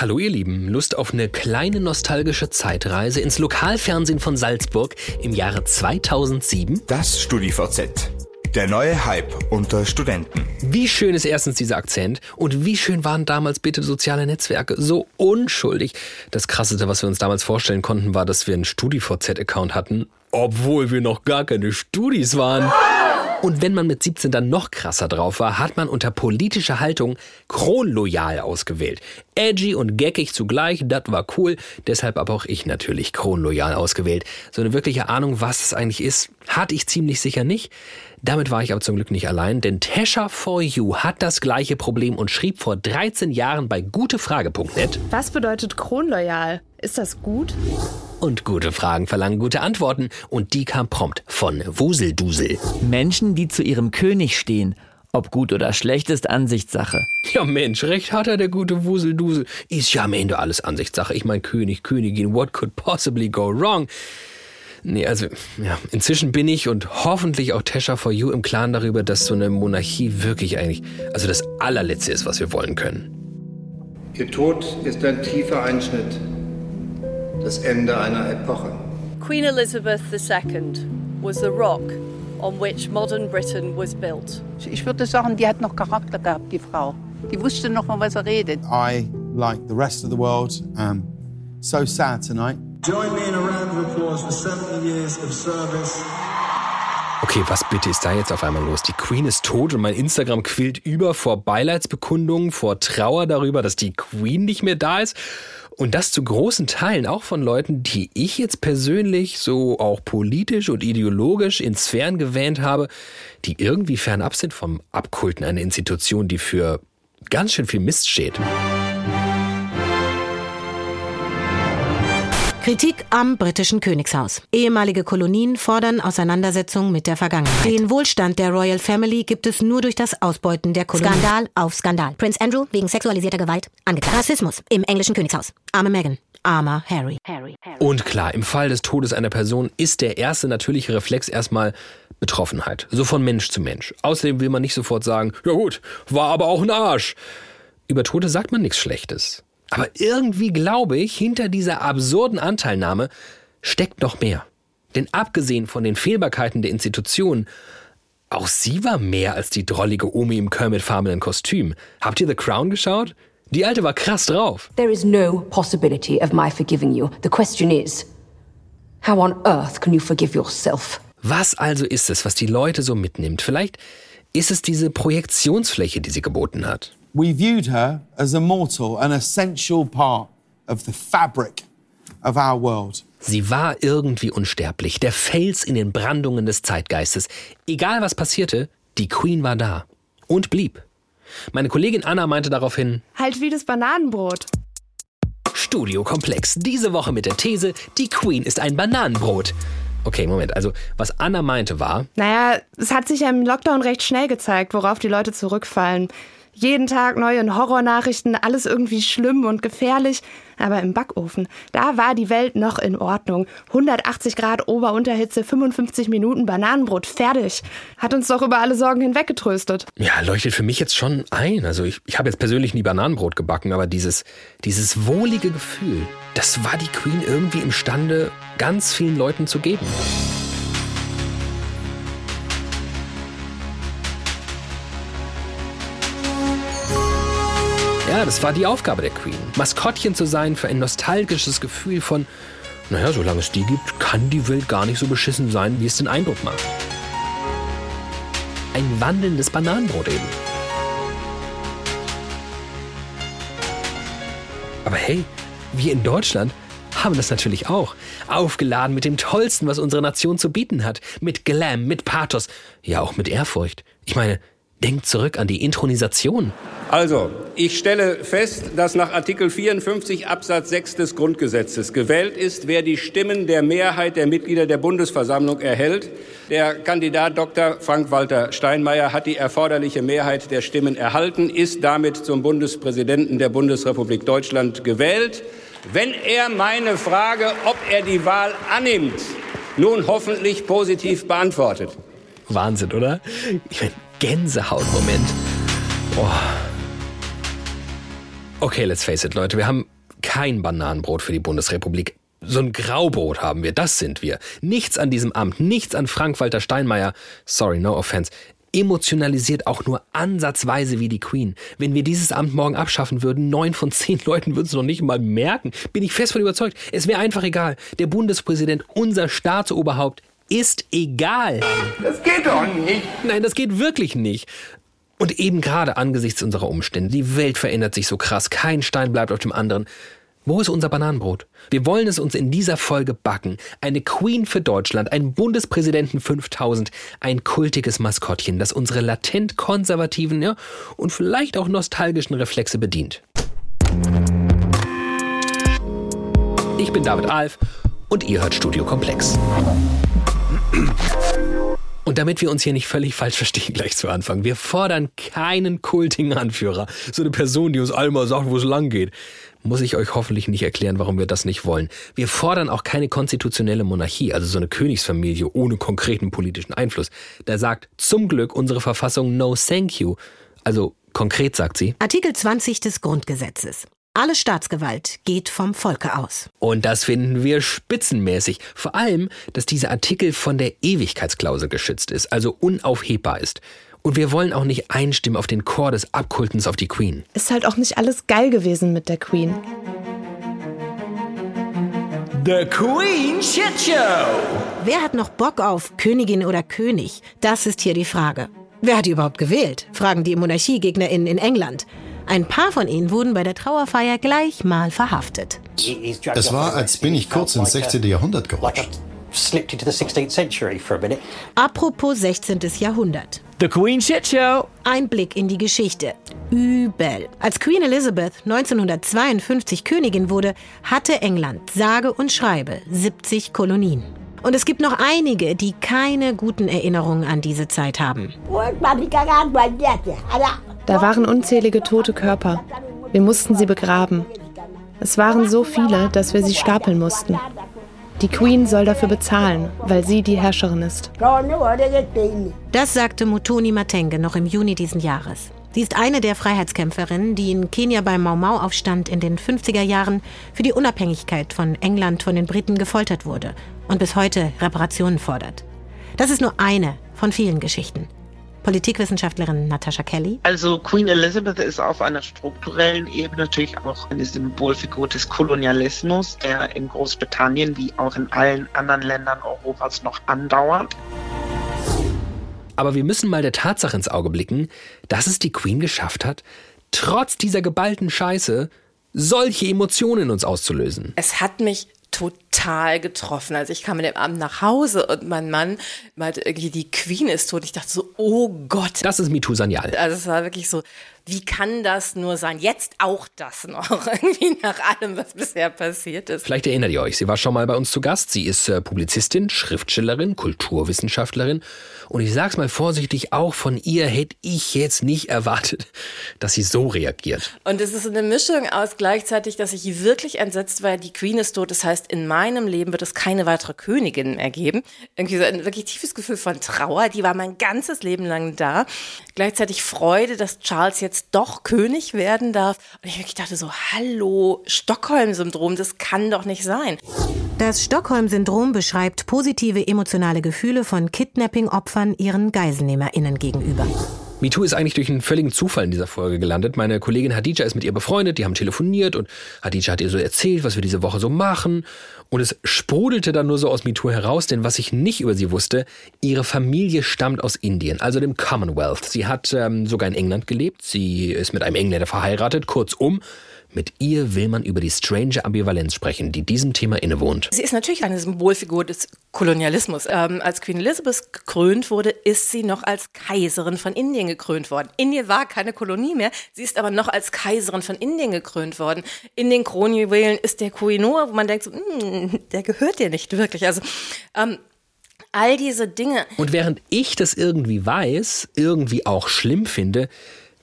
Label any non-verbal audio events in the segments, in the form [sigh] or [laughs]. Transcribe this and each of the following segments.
Hallo ihr Lieben, Lust auf eine kleine nostalgische Zeitreise ins Lokalfernsehen von Salzburg im Jahre 2007? Das StudiVZ. Der neue Hype unter Studenten. Wie schön ist erstens dieser Akzent und wie schön waren damals bitte soziale Netzwerke. So unschuldig. Das Krasseste, was wir uns damals vorstellen konnten, war, dass wir einen StudiVZ-Account hatten, obwohl wir noch gar keine Studis waren. Und wenn man mit 17 dann noch krasser drauf war, hat man unter politischer Haltung kronloyal ausgewählt. Edgy und geckig zugleich, das war cool. Deshalb aber auch ich natürlich kronloyal ausgewählt. So eine wirkliche Ahnung, was es eigentlich ist, hatte ich ziemlich sicher nicht. Damit war ich aber zum Glück nicht allein, denn Tesha for You hat das gleiche Problem und schrieb vor 13 Jahren bei gutefrage.net. Was bedeutet kronloyal? Ist das gut? Und gute Fragen verlangen gute Antworten. Und die kam prompt von Wuseldusel. Menschen, die zu ihrem König stehen. Ob gut oder schlecht ist Ansichtssache. Ja Mensch, recht hat er, der gute Wuseldusel. Ist ja am Ende alles Ansichtssache. Ich mein König, Königin, what could possibly go wrong? Nee, also, ja, inzwischen bin ich und hoffentlich auch Tesha for You im Klaren darüber, dass so eine Monarchie wirklich eigentlich, also das allerletzte ist, was wir wollen können. Ihr Tod ist ein tiefer Einschnitt, das Ende einer Epoche. Queen Elizabeth II was the rock on which modern Britain was built. Ich würde sagen, die hat noch Charakter gehabt, die Frau. Die wusste noch mal, was er redet. I, like the rest of the world, am so sad tonight. Join me in a round of applause for 70 years of service. Okay, was bitte ist da jetzt auf einmal los? Die Queen ist tot und mein Instagram quillt über vor Beileidsbekundungen, vor Trauer darüber, dass die Queen nicht mehr da ist. Und das zu großen Teilen auch von Leuten, die ich jetzt persönlich so auch politisch und ideologisch in Sphären gewähnt habe, die irgendwie fernab sind vom Abkulten einer Institution, die für ganz schön viel Mist steht. Kritik am britischen Königshaus. Ehemalige Kolonien fordern Auseinandersetzung mit der Vergangenheit. Den Wohlstand der Royal Family gibt es nur durch das Ausbeuten der Kolonien. Skandal auf Skandal. Prince Andrew wegen sexualisierter Gewalt angeklagt. Rassismus im englischen Königshaus. Arme Meghan. Armer Harry. Harry. Und klar, im Fall des Todes einer Person ist der erste natürliche Reflex erstmal Betroffenheit. So von Mensch zu Mensch. Außerdem will man nicht sofort sagen, ja gut, war aber auch ein Arsch. Über Tote sagt man nichts Schlechtes. Aber irgendwie glaube ich, hinter dieser absurden Anteilnahme steckt noch mehr. Denn abgesehen von den Fehlbarkeiten der Institution, auch sie war mehr als die drollige Omi im Kermit-farbenen Kostüm. Habt ihr The Crown geschaut? Die alte war krass drauf. There is no possibility of my forgiving you. The question is, how on earth can you forgive yourself? Was also ist es, was die Leute so mitnimmt? Vielleicht ist es diese Projektionsfläche, die sie geboten hat. We viewed her as a mortal, an essential part of the fabric of our world. Sie war irgendwie unsterblich, der Fels in den Brandungen des Zeitgeistes. Egal was passierte, die Queen war da und blieb. Meine Kollegin Anna meinte daraufhin, Halt wie das Bananenbrot. Studiokomplex, diese Woche mit der These, die Queen ist ein Bananenbrot. Okay, Moment, also was Anna meinte war, Naja, es hat sich ja im Lockdown recht schnell gezeigt, worauf die Leute zurückfallen. Jeden Tag neue Horrornachrichten, alles irgendwie schlimm und gefährlich. Aber im Backofen, da war die Welt noch in Ordnung. 180 Grad Ober-Unterhitze, 55 Minuten Bananenbrot, fertig. Hat uns doch über alle Sorgen hinweggetröstet. ja, leuchtet für mich jetzt schon ein. Also ich, ich habe jetzt persönlich nie Bananenbrot gebacken, aber dieses, dieses wohlige Gefühl, das war die Queen irgendwie imstande, ganz vielen Leuten zu geben. Ja, das war die Aufgabe der Queen. Maskottchen zu sein für ein nostalgisches Gefühl von, naja, solange es die gibt, kann die Welt gar nicht so beschissen sein, wie es den Eindruck macht. Ein wandelndes Bananenbrot eben. Aber hey, wir in Deutschland haben das natürlich auch. Aufgeladen mit dem Tollsten, was unsere Nation zu bieten hat. Mit Glam, mit Pathos, ja auch mit Ehrfurcht. Ich meine, denkt zurück an die Intronisation. Also, ich stelle fest, dass nach Artikel 54 Absatz 6 des Grundgesetzes gewählt ist, wer die Stimmen der Mehrheit der Mitglieder der Bundesversammlung erhält. Der Kandidat Dr. Frank-Walter Steinmeier hat die erforderliche Mehrheit der Stimmen erhalten, ist damit zum Bundespräsidenten der Bundesrepublik Deutschland gewählt. Wenn er meine Frage, ob er die Wahl annimmt, nun hoffentlich positiv beantwortet. Wahnsinn, oder? Ich mein, Oh. Gänsehautmoment. Oh. Okay, let's face it, Leute, wir haben kein Bananenbrot für die Bundesrepublik. So ein Graubrot haben wir, das sind wir. Nichts an diesem Amt, nichts an Frank-Walter Steinmeier, sorry, no offense, emotionalisiert auch nur ansatzweise wie die Queen. Wenn wir dieses Amt morgen abschaffen würden, neun von zehn Leuten würden es noch nicht mal merken. Bin ich fest von überzeugt. Es wäre einfach egal. Der Bundespräsident, unser Staatsoberhaupt, ist egal. Das geht doch nicht. Nein, das geht wirklich nicht. Und eben gerade angesichts unserer Umstände, die Welt verändert sich so krass, kein Stein bleibt auf dem anderen. Wo ist unser Bananenbrot? Wir wollen es uns in dieser Folge backen. Eine Queen für Deutschland, ein Bundespräsidenten 5000, ein kultiges Maskottchen, das unsere latent konservativen ja, und vielleicht auch nostalgischen Reflexe bedient. Ich bin David Alf und ihr hört Studio Komplex. Und damit wir uns hier nicht völlig falsch verstehen, gleich zu Anfang, wir fordern keinen kultigen Anführer, so eine Person, die uns einmal sagt, wo es lang geht. Muss ich euch hoffentlich nicht erklären, warum wir das nicht wollen. Wir fordern auch keine konstitutionelle Monarchie, also so eine Königsfamilie ohne konkreten politischen Einfluss. Da sagt zum Glück unsere Verfassung No Thank You. Also konkret sagt sie. Artikel 20 des Grundgesetzes. Alle Staatsgewalt geht vom Volke aus. Und das finden wir spitzenmäßig. Vor allem, dass dieser Artikel von der Ewigkeitsklausel geschützt ist, also unaufhebbar ist. Und wir wollen auch nicht einstimmen auf den Chor des Abkultens auf die Queen. Ist halt auch nicht alles geil gewesen mit der Queen. The Queen Shit Show. Wer hat noch Bock auf Königin oder König? Das ist hier die Frage. Wer hat die überhaupt gewählt? Fragen die MonarchiegegnerInnen in England. Ein paar von ihnen wurden bei der Trauerfeier gleich mal verhaftet. Es war, als bin ich kurz ins 16. Jahrhundert gerutscht. Apropos 16. Jahrhundert. The Queen Shit Show. Ein Blick in die Geschichte. Übel. Als Queen Elizabeth 1952 Königin wurde, hatte England sage und schreibe 70 Kolonien. Und es gibt noch einige, die keine guten Erinnerungen an diese Zeit haben. Da waren unzählige tote Körper. Wir mussten sie begraben. Es waren so viele, dass wir sie stapeln mussten. Die Queen soll dafür bezahlen, weil sie die Herrscherin ist. Das sagte Mutoni Matenge noch im Juni diesen Jahres. Sie ist eine der Freiheitskämpferinnen, die in Kenia beim Mau-Mau-Aufstand in den 50er Jahren für die Unabhängigkeit von England von den Briten gefoltert wurde und bis heute Reparationen fordert. Das ist nur eine von vielen Geschichten. Politikwissenschaftlerin Natasha Kelly. Also Queen Elizabeth ist auf einer strukturellen Ebene natürlich auch eine Symbolfigur des Kolonialismus, der in Großbritannien wie auch in allen anderen Ländern Europas noch andauert. Aber wir müssen mal der Tatsache ins Auge blicken, dass es die Queen geschafft hat, trotz dieser geballten Scheiße solche Emotionen in uns auszulösen. Es hat mich total getroffen. Also ich kam mit dem Abend nach Hause und mein Mann meinte irgendwie, die Queen ist tot. Ich dachte so, oh Gott. Das ist MeToo Sanyal. Also es war wirklich so, wie kann das nur sein? Jetzt auch das noch, [laughs] irgendwie nach allem, was bisher passiert ist. Vielleicht erinnert ihr euch, sie war schon mal bei uns zu Gast. Sie ist äh, Publizistin, Schriftstellerin, Kulturwissenschaftlerin. Und ich sag's mal vorsichtig, auch von ihr hätte ich jetzt nicht erwartet, [laughs] dass sie so reagiert. Und es ist eine Mischung aus gleichzeitig, dass ich wirklich entsetzt war, die Queen ist tot. Das heißt, in meinem Leben wird es keine weitere Königin mehr geben. Irgendwie so ein wirklich tiefes Gefühl von Trauer, die war mein ganzes Leben lang da. Gleichzeitig Freude, dass Charles jetzt doch König werden darf. Und ich wirklich dachte so, hallo, Stockholm-Syndrom, das kann doch nicht sein. Das Stockholm-Syndrom beschreibt positive emotionale Gefühle von Kidnapping-Opfern ihren GeiselnehmerInnen gegenüber. MeToo ist eigentlich durch einen völligen Zufall in dieser Folge gelandet. Meine Kollegin Hadija ist mit ihr befreundet, die haben telefoniert und Hadija hat ihr so erzählt, was wir diese Woche so machen. Und es sprudelte dann nur so aus MeToo heraus, denn was ich nicht über sie wusste, ihre Familie stammt aus Indien, also dem Commonwealth. Sie hat ähm, sogar in England gelebt, sie ist mit einem Engländer verheiratet, kurzum. Mit ihr will man über die strange Ambivalenz sprechen, die diesem Thema innewohnt. Sie ist natürlich eine Symbolfigur des Kolonialismus. Ähm, als Queen Elizabeth gekrönt wurde, ist sie noch als Kaiserin von Indien gekrönt worden. Indien war keine Kolonie mehr, sie ist aber noch als Kaiserin von Indien gekrönt worden. In den Kronjuwelen ist der Kohinoor, wo man denkt, so, hm, der gehört dir nicht wirklich. Also ähm, all diese Dinge. Und während ich das irgendwie weiß, irgendwie auch schlimm finde,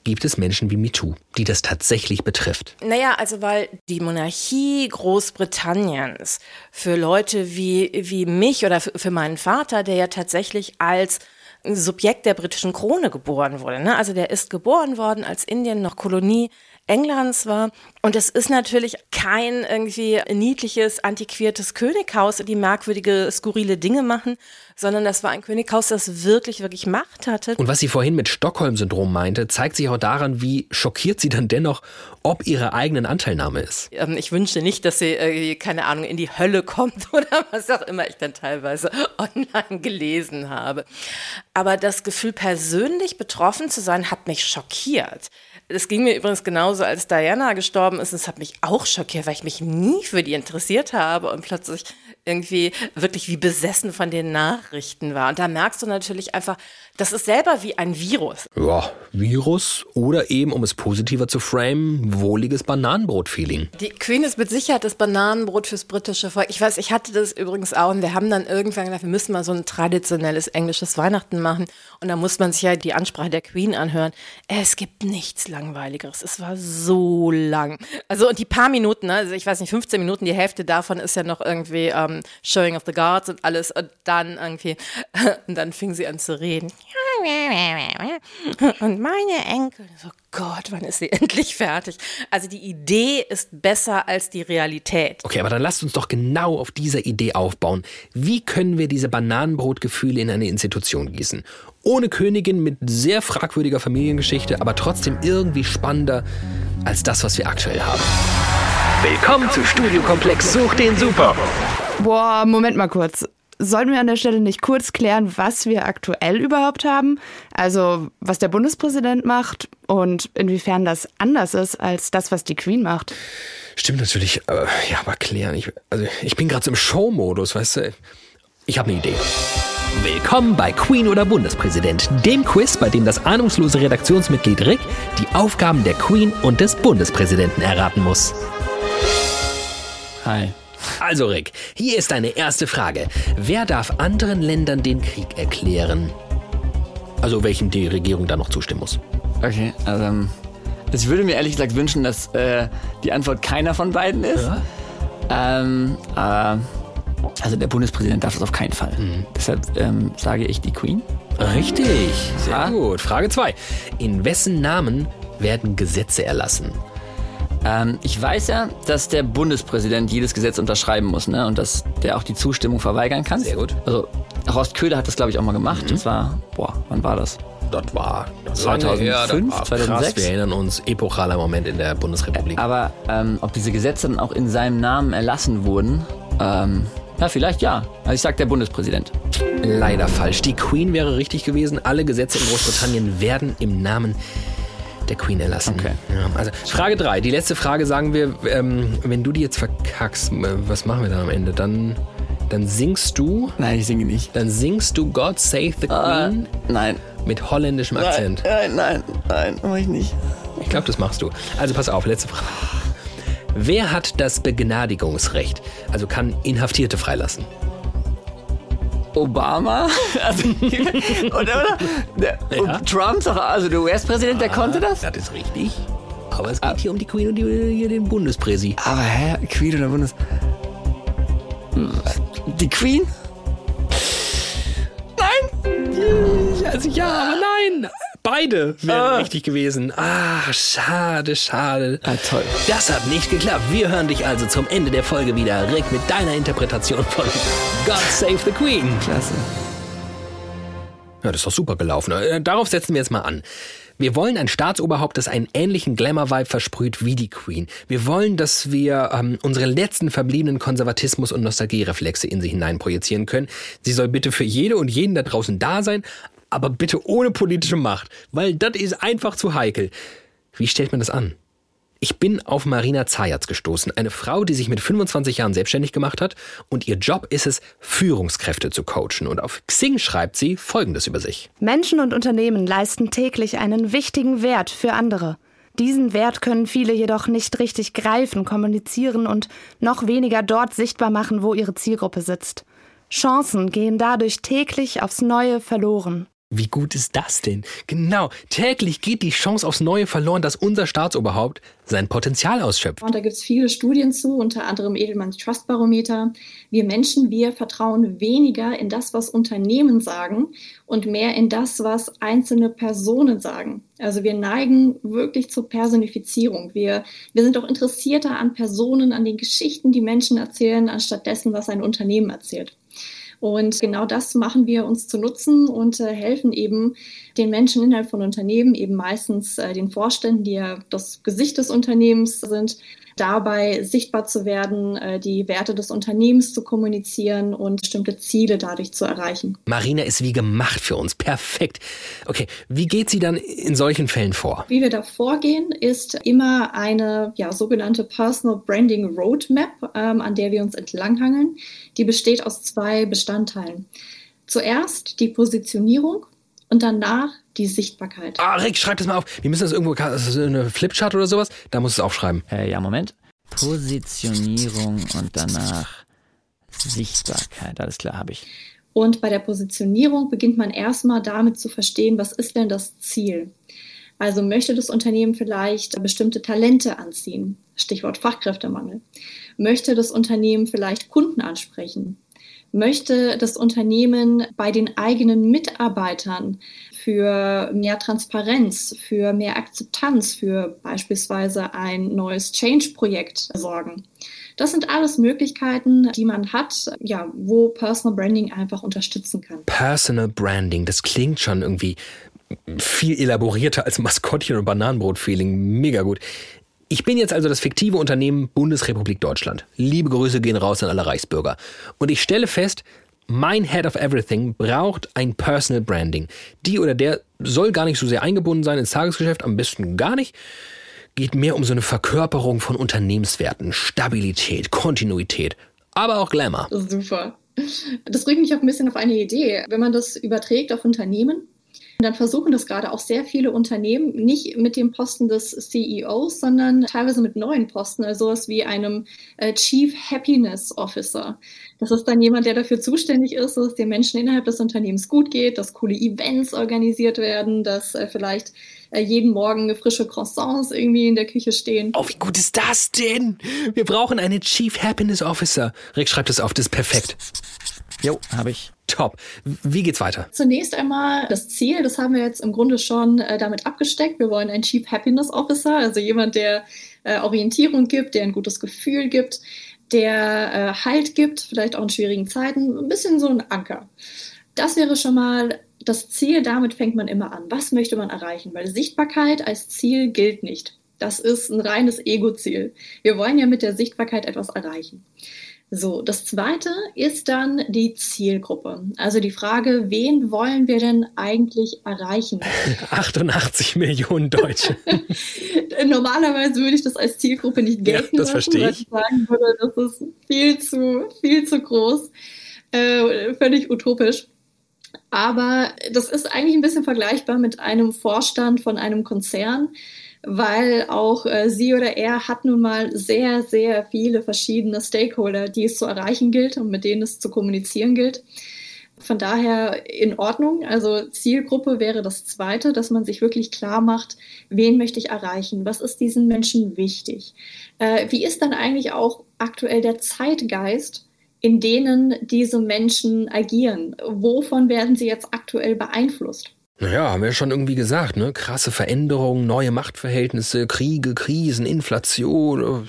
gibt es Menschen wie MeToo, die das tatsächlich betrifft? Naja, also weil die Monarchie Großbritanniens für Leute wie, wie mich oder für meinen Vater, der ja tatsächlich als Subjekt der britischen Krone geboren wurde. Ne? Also der ist geboren worden, als Indien noch Kolonie Englands war. Und es ist natürlich kein irgendwie niedliches, antiquiertes Könighaus, die merkwürdige, skurrile Dinge machen, sondern das war ein Könighaus, das wirklich, wirklich Macht hatte. Und was sie vorhin mit Stockholm-Syndrom meinte, zeigt sich auch daran, wie schockiert sie dann dennoch ob ihre eigenen Anteilnahme ist. Ähm, ich wünschte nicht, dass sie, äh, keine Ahnung, in die Hölle kommt [laughs] oder was auch immer ich dann teilweise [laughs] online gelesen habe. Aber das Gefühl, persönlich betroffen zu sein, hat mich schockiert. Es ging mir übrigens genauso, als Diana gestorben ist. Es hat mich auch schockiert, weil ich mich nie für die interessiert habe und plötzlich irgendwie wirklich wie besessen von den Nachrichten war. Und da merkst du natürlich einfach, das ist selber wie ein Virus. Ja, Virus oder eben, um es positiver zu framen, wohliges Bananenbrot-Feeling. Die Queen ist mit Sicherheit das Bananenbrot fürs britische Volk. Ich weiß, ich hatte das übrigens auch und wir haben dann irgendwann gesagt, wir müssen mal so ein traditionelles englisches Weihnachten machen. Und da muss man sich ja die Ansprache der Queen anhören. Es gibt nichts Langweiligeres. Es war so lang. Also und die paar Minuten, also ich weiß nicht, 15 Minuten, die Hälfte davon ist ja noch irgendwie ähm, Showing of the Guards und alles. Und dann irgendwie, [laughs] und dann fing sie an zu reden. [laughs] Und meine Enkel, so Gott, wann ist sie [laughs] endlich fertig? Also die Idee ist besser als die Realität. Okay, aber dann lasst uns doch genau auf dieser Idee aufbauen. Wie können wir diese Bananenbrotgefühle in eine Institution gießen? Ohne Königin mit sehr fragwürdiger Familiengeschichte, aber trotzdem irgendwie spannender als das, was wir aktuell haben. Willkommen zu Studiokomplex Such den Super. Boah, Moment mal kurz sollten wir an der Stelle nicht kurz klären, was wir aktuell überhaupt haben? Also, was der Bundespräsident macht und inwiefern das anders ist als das, was die Queen macht? Stimmt natürlich. Äh, ja, aber klären. Ich, also, ich bin gerade so im Show-Modus, weißt du? Ich habe eine Idee. Willkommen bei Queen oder Bundespräsident, dem Quiz, bei dem das ahnungslose Redaktionsmitglied Rick die Aufgaben der Queen und des Bundespräsidenten erraten muss. Hi. Also Rick, hier ist deine erste Frage. Wer darf anderen Ländern den Krieg erklären? Also welchem die Regierung da noch zustimmen muss. Okay, also ähm, ich würde mir ehrlich gesagt wünschen, dass äh, die Antwort keiner von beiden ist. Ja. Ähm, äh, also der Bundespräsident darf das auf keinen Fall. Mhm. Deshalb ähm, sage ich die Queen. Richtig, sehr ah. gut. Frage 2. In wessen Namen werden Gesetze erlassen? Ähm, ich weiß ja, dass der Bundespräsident jedes Gesetz unterschreiben muss ne? und dass der auch die Zustimmung verweigern kann. Sehr gut. Also Horst Köhler hat das, glaube ich, auch mal gemacht. Mhm. Das war, boah, wann war das? Das war 2005, her, das war 2006. Krass, wir erinnern uns, epochaler Moment in der Bundesrepublik. Aber ähm, ob diese Gesetze dann auch in seinem Namen erlassen wurden, ähm, ja, vielleicht ja. Also ich sag der Bundespräsident. Leider falsch. Die Queen wäre richtig gewesen. Alle Gesetze in Großbritannien werden im Namen der Queen erlassen. Okay. Ja, also Frage 3. Die letzte Frage sagen wir, ähm, wenn du die jetzt verkackst, äh, was machen wir dann am Ende? Dann, dann singst du. Nein, ich singe nicht. Dann singst du God Save the ah, Queen. Uh, nein. Mit holländischem Akzent. Nein, nein, nein, nein, mach ich nicht. Ich glaube, das machst du. Also pass auf, letzte Frage. Wer hat das Begnadigungsrecht? Also kann Inhaftierte freilassen? Obama, [laughs] also, oder? Der, ja. Trump, also der US-Präsident, der konnte das? Das ist richtig. Aber es geht ah. hier um die Queen und die, den Bundespräsi. Aber hä? Queen oder Bundes... Die Queen? Nein! Also ja, aber nein! Beide wären ah. richtig gewesen. Ah, schade, schade. Ah, toll. Das hat nicht geklappt. Wir hören dich also zum Ende der Folge wieder, Rick, mit deiner Interpretation von God Save the Queen. Klasse. Ja, das ist doch super gelaufen. Äh, darauf setzen wir jetzt mal an. Wir wollen ein Staatsoberhaupt, das einen ähnlichen Glamour-Vibe versprüht wie die Queen. Wir wollen, dass wir ähm, unsere letzten verbliebenen Konservatismus- und Nostalgiereflexe in sie hineinprojizieren können. Sie soll bitte für jede und jeden da draußen da sein, aber bitte ohne politische Macht, weil das ist einfach zu heikel. Wie stellt man das an? Ich bin auf Marina Zayatz gestoßen, eine Frau, die sich mit 25 Jahren selbstständig gemacht hat und ihr Job ist es, Führungskräfte zu coachen. Und auf Xing schreibt sie Folgendes über sich. Menschen und Unternehmen leisten täglich einen wichtigen Wert für andere. Diesen Wert können viele jedoch nicht richtig greifen, kommunizieren und noch weniger dort sichtbar machen, wo ihre Zielgruppe sitzt. Chancen gehen dadurch täglich aufs Neue verloren. Wie gut ist das denn? Genau, täglich geht die Chance aufs Neue verloren, dass unser Staatsoberhaupt sein Potenzial ausschöpft. Und da gibt es viele Studien zu, unter anderem Edelmanns Trust Barometer. Wir Menschen, wir vertrauen weniger in das, was Unternehmen sagen und mehr in das, was einzelne Personen sagen. Also wir neigen wirklich zur Personifizierung. Wir, wir sind auch interessierter an Personen, an den Geschichten, die Menschen erzählen, anstatt dessen, was ein Unternehmen erzählt. Und genau das machen wir uns zu nutzen und äh, helfen eben den Menschen innerhalb von Unternehmen, eben meistens äh, den Vorständen, die ja das Gesicht des Unternehmens sind, dabei sichtbar zu werden, äh, die Werte des Unternehmens zu kommunizieren und bestimmte Ziele dadurch zu erreichen. Marina ist wie gemacht für uns. Perfekt. Okay, wie geht sie dann in solchen Fällen vor? Wie wir da vorgehen, ist immer eine ja, sogenannte Personal Branding Roadmap, ähm, an der wir uns entlanghangeln. Die besteht aus zwei Bestandteilen. Zuerst die Positionierung und danach die Sichtbarkeit. Ah, Rick, schreib das mal auf. Wir müssen das irgendwo, das ist eine Flipchart oder sowas, da musst du es aufschreiben. Äh, ja, Moment. Positionierung und danach Sichtbarkeit. Alles klar, habe ich. Und bei der Positionierung beginnt man erstmal damit zu verstehen, was ist denn das Ziel? Also möchte das Unternehmen vielleicht bestimmte Talente anziehen? Stichwort Fachkräftemangel. Möchte das Unternehmen vielleicht Kunden ansprechen? Möchte das Unternehmen bei den eigenen Mitarbeitern für mehr Transparenz, für mehr Akzeptanz, für beispielsweise ein neues Change-Projekt sorgen? Das sind alles Möglichkeiten, die man hat, ja, wo Personal Branding einfach unterstützen kann. Personal Branding, das klingt schon irgendwie viel elaborierter als Maskottchen und Bananenbrot-Feeling. Mega gut. Ich bin jetzt also das fiktive Unternehmen Bundesrepublik Deutschland. Liebe Grüße gehen raus an alle Reichsbürger. Und ich stelle fest, mein Head of Everything braucht ein Personal Branding. Die oder der soll gar nicht so sehr eingebunden sein ins Tagesgeschäft, am besten gar nicht. Geht mehr um so eine Verkörperung von Unternehmenswerten, Stabilität, Kontinuität, aber auch Glamour. Super. Das bringt mich auch ein bisschen auf eine Idee. Wenn man das überträgt auf Unternehmen, dann versuchen das gerade auch sehr viele Unternehmen, nicht mit dem Posten des CEOs, sondern teilweise mit neuen Posten, also sowas wie einem äh, Chief Happiness Officer. Das ist dann jemand, der dafür zuständig ist, dass es den Menschen innerhalb des Unternehmens gut geht, dass coole Events organisiert werden, dass äh, vielleicht jeden Morgen frische Croissants irgendwie in der Küche stehen. Oh, wie gut ist das denn? Wir brauchen einen Chief Happiness Officer. Rick schreibt es auf, das ist perfekt. Jo, habe ich. Top. Wie geht's weiter? Zunächst einmal das Ziel, das haben wir jetzt im Grunde schon äh, damit abgesteckt. Wir wollen einen Chief Happiness Officer, also jemand, der äh, Orientierung gibt, der ein gutes Gefühl gibt, der äh, Halt gibt, vielleicht auch in schwierigen Zeiten, ein bisschen so ein Anker. Das wäre schon mal das Ziel, damit fängt man immer an. Was möchte man erreichen? Weil Sichtbarkeit als Ziel gilt nicht. Das ist ein reines Ego-Ziel. Wir wollen ja mit der Sichtbarkeit etwas erreichen. So, das zweite ist dann die Zielgruppe. Also die Frage, wen wollen wir denn eigentlich erreichen? [laughs] 88 Millionen Deutsche. [laughs] Normalerweise würde ich das als Zielgruppe nicht gelten ja, das lassen, verstehe ich. weil ich sagen würde, das ist viel zu, viel zu groß, äh, völlig utopisch. Aber das ist eigentlich ein bisschen vergleichbar mit einem Vorstand von einem Konzern weil auch äh, sie oder er hat nun mal sehr, sehr viele verschiedene Stakeholder, die es zu erreichen gilt und mit denen es zu kommunizieren gilt. Von daher in Ordnung. Also Zielgruppe wäre das Zweite, dass man sich wirklich klar macht, wen möchte ich erreichen? Was ist diesen Menschen wichtig? Äh, wie ist dann eigentlich auch aktuell der Zeitgeist, in denen diese Menschen agieren? Wovon werden sie jetzt aktuell beeinflusst? Naja, haben wir schon irgendwie gesagt, ne? Krasse Veränderungen, neue Machtverhältnisse, Kriege, Krisen, Inflation.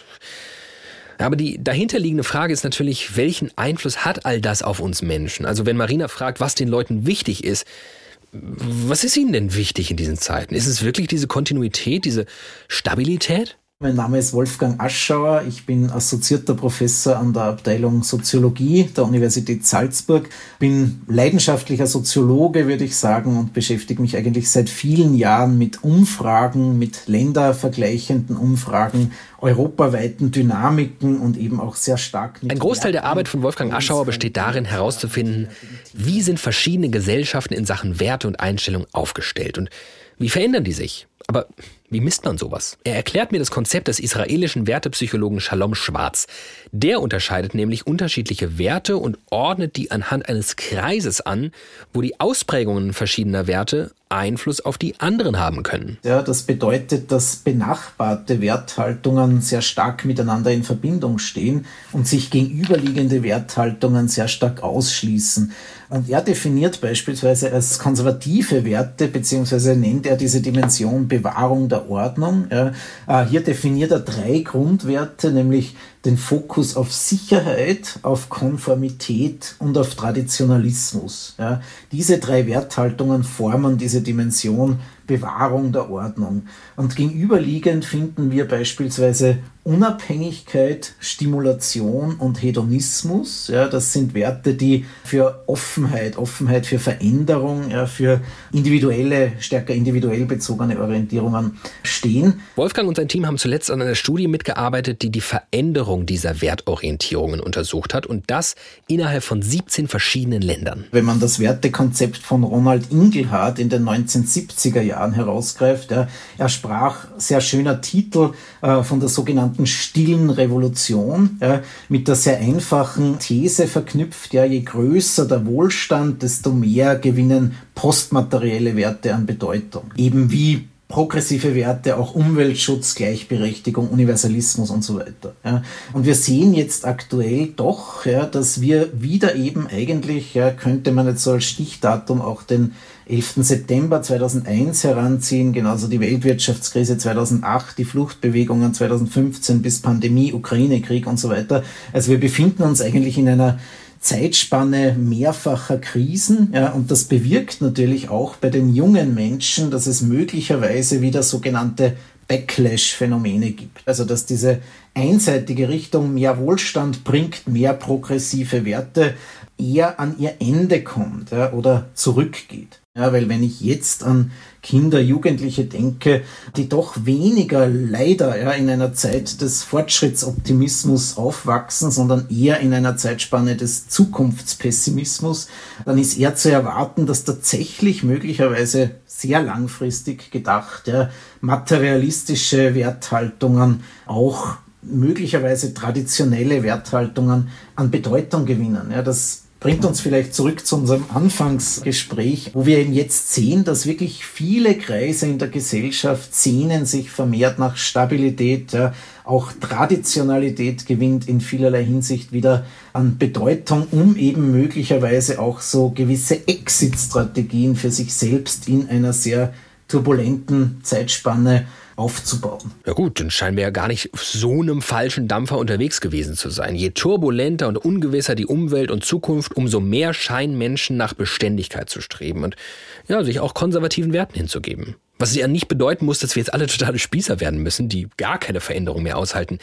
Aber die dahinterliegende Frage ist natürlich, welchen Einfluss hat all das auf uns Menschen? Also wenn Marina fragt, was den Leuten wichtig ist, was ist ihnen denn wichtig in diesen Zeiten? Ist es wirklich diese Kontinuität, diese Stabilität? Mein Name ist Wolfgang Aschauer. Ich bin assoziierter Professor an der Abteilung Soziologie der Universität Salzburg. Bin leidenschaftlicher Soziologe, würde ich sagen, und beschäftige mich eigentlich seit vielen Jahren mit Umfragen, mit ländervergleichenden Umfragen, europaweiten Dynamiken und eben auch sehr stark mit. Ein Großteil der Arbeit von Wolfgang Aschauer besteht darin, herauszufinden, wie sind verschiedene Gesellschaften in Sachen Werte und Einstellung aufgestellt und wie verändern die sich? Aber Wie misst man sowas? Er erklärt mir das Konzept des israelischen Wertepsychologen Shalom Schwarz. Der unterscheidet nämlich unterschiedliche Werte und ordnet die anhand eines Kreises an, wo die Ausprägungen verschiedener Werte Einfluss auf die anderen haben können. Ja, das bedeutet, dass benachbarte Werthaltungen sehr stark miteinander in Verbindung stehen und sich gegenüberliegende Werthaltungen sehr stark ausschließen. Und er definiert beispielsweise als konservative Werte, beziehungsweise nennt er diese Dimension Bewahrung der Ordnung. Ja, äh, hier definiert er drei Grundwerte, nämlich den Fokus auf Sicherheit, auf Konformität und auf Traditionalismus. Ja, diese drei Werthaltungen formen diese Dimension Bewahrung der Ordnung. Und gegenüberliegend finden wir beispielsweise Unabhängigkeit, Stimulation und Hedonismus. Ja, das sind Werte, die für Offenheit, Offenheit für Veränderung, ja, für individuelle, stärker individuell bezogene Orientierungen stehen. Wolfgang und sein Team haben zuletzt an einer Studie mitgearbeitet, die die Veränderung dieser Wertorientierungen untersucht hat und das innerhalb von 17 verschiedenen Ländern. Wenn man das Wertekonzept von Ronald Ingelhardt in den 1970er Jahren herausgreift. Ja. Er sprach, sehr schöner Titel, äh, von der sogenannten stillen Revolution, ja, mit der sehr einfachen These verknüpft, ja, je größer der Wohlstand, desto mehr gewinnen postmaterielle Werte an Bedeutung. Eben wie progressive Werte, auch Umweltschutz, Gleichberechtigung, Universalismus und so weiter. Ja. Und wir sehen jetzt aktuell doch, ja, dass wir wieder eben eigentlich, ja, könnte man jetzt so als Stichdatum auch den 11. September 2001 heranziehen, genauso die Weltwirtschaftskrise 2008, die Fluchtbewegungen 2015 bis Pandemie, Ukraine-Krieg und so weiter. Also wir befinden uns eigentlich in einer Zeitspanne mehrfacher Krisen. Ja, und das bewirkt natürlich auch bei den jungen Menschen, dass es möglicherweise wieder sogenannte Backlash-Phänomene gibt. Also dass diese einseitige Richtung mehr Wohlstand bringt, mehr progressive Werte, eher an ihr Ende kommt ja, oder zurückgeht. Ja, weil wenn ich jetzt an Kinder, Jugendliche denke, die doch weniger leider ja, in einer Zeit des Fortschrittsoptimismus aufwachsen, sondern eher in einer Zeitspanne des Zukunftspessimismus, dann ist eher zu erwarten, dass tatsächlich möglicherweise sehr langfristig gedacht ja, materialistische Werthaltungen auch möglicherweise traditionelle Werthaltungen an Bedeutung gewinnen. Ja, das bringt uns vielleicht zurück zu unserem Anfangsgespräch, wo wir eben jetzt sehen, dass wirklich viele Kreise in der Gesellschaft sehnen sich vermehrt nach Stabilität, ja, auch Traditionalität gewinnt in vielerlei Hinsicht wieder an Bedeutung, um eben möglicherweise auch so gewisse Exit-Strategien für sich selbst in einer sehr turbulenten Zeitspanne aufzubauen. Ja gut, dann scheinen wir ja gar nicht auf so einem falschen Dampfer unterwegs gewesen zu sein. Je turbulenter und ungewisser die Umwelt und Zukunft, umso mehr scheinen Menschen nach Beständigkeit zu streben und ja, sich auch konservativen Werten hinzugeben. Was ja nicht bedeuten muss, dass wir jetzt alle totale Spießer werden müssen, die gar keine Veränderung mehr aushalten.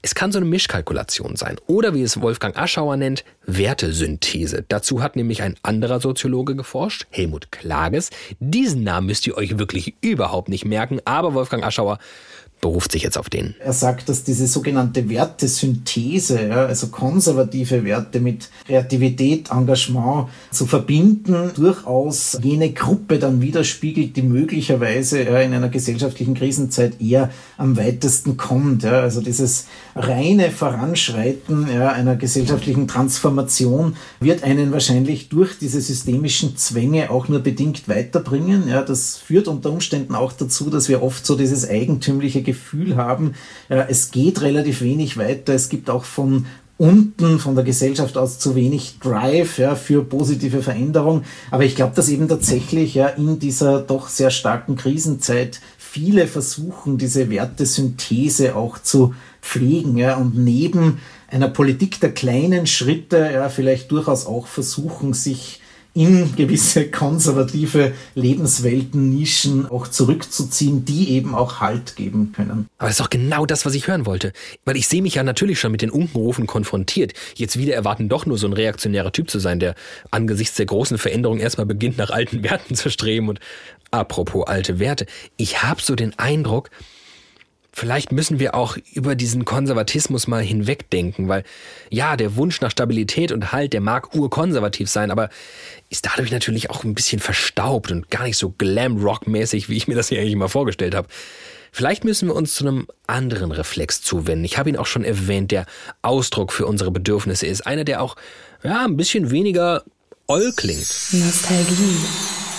Es kann so eine Mischkalkulation sein oder wie es Wolfgang Aschauer nennt, Wertesynthese. Dazu hat nämlich ein anderer Soziologe geforscht, Helmut Klages. Diesen Namen müsst ihr euch wirklich überhaupt nicht merken, aber Wolfgang Aschauer beruft sich jetzt auf den. Er sagt, dass diese sogenannte Wertesynthese, ja, also konservative Werte mit Kreativität, Engagement zu verbinden, durchaus jene Gruppe dann widerspiegelt, die möglicherweise ja, in einer gesellschaftlichen Krisenzeit eher am weitesten kommt. Ja. Also dieses reine Voranschreiten ja, einer gesellschaftlichen Transformation wird einen wahrscheinlich durch diese systemischen Zwänge auch nur bedingt weiterbringen. Ja. Das führt unter Umständen auch dazu, dass wir oft so dieses eigentümliche Gefühl haben, es geht relativ wenig weiter. Es gibt auch von unten von der Gesellschaft aus zu wenig Drive ja, für positive Veränderung. Aber ich glaube, dass eben tatsächlich ja in dieser doch sehr starken Krisenzeit viele versuchen, diese Wertesynthese auch zu pflegen ja, und neben einer Politik der kleinen Schritte ja, vielleicht durchaus auch versuchen, sich in gewisse konservative Lebenswelten, Nischen auch zurückzuziehen, die eben auch Halt geben können. Aber das ist doch genau das, was ich hören wollte. Weil ich sehe mich ja natürlich schon mit den Unkenrufen konfrontiert. Jetzt wieder erwarten, doch nur so ein reaktionärer Typ zu sein, der angesichts der großen Veränderung erstmal beginnt, nach alten [laughs] Werten zu streben. Und apropos alte Werte, ich habe so den Eindruck, Vielleicht müssen wir auch über diesen Konservatismus mal hinwegdenken, weil ja, der Wunsch nach Stabilität und Halt, der mag urkonservativ sein, aber ist dadurch natürlich auch ein bisschen verstaubt und gar nicht so Glam-Rock-mäßig, wie ich mir das hier eigentlich mal vorgestellt habe. Vielleicht müssen wir uns zu einem anderen Reflex zuwenden. Ich habe ihn auch schon erwähnt, der Ausdruck für unsere Bedürfnisse ist. Einer, der auch ja, ein bisschen weniger oll klingt. Nostalgie.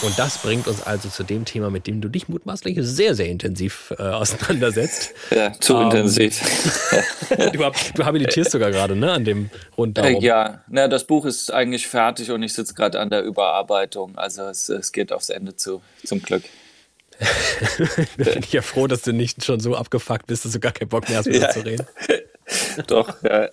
Und das bringt uns also zu dem Thema, mit dem du dich mutmaßlich sehr, sehr intensiv äh, auseinandersetzt. [laughs] Ja, zu Ähm, intensiv. [laughs] du, du habilitierst sogar gerade, ne, an dem Rundaum. Äh, ja, na, das Buch ist eigentlich fertig und ich sitze gerade an der Überarbeitung. Also es, es geht aufs Ende zu, zum Glück. [laughs] da bin ich ja froh, dass du nicht schon so abgefuckt bist, dass du gar keinen Bock mehr hast, mit Ja. mir zu reden. Doch, ja.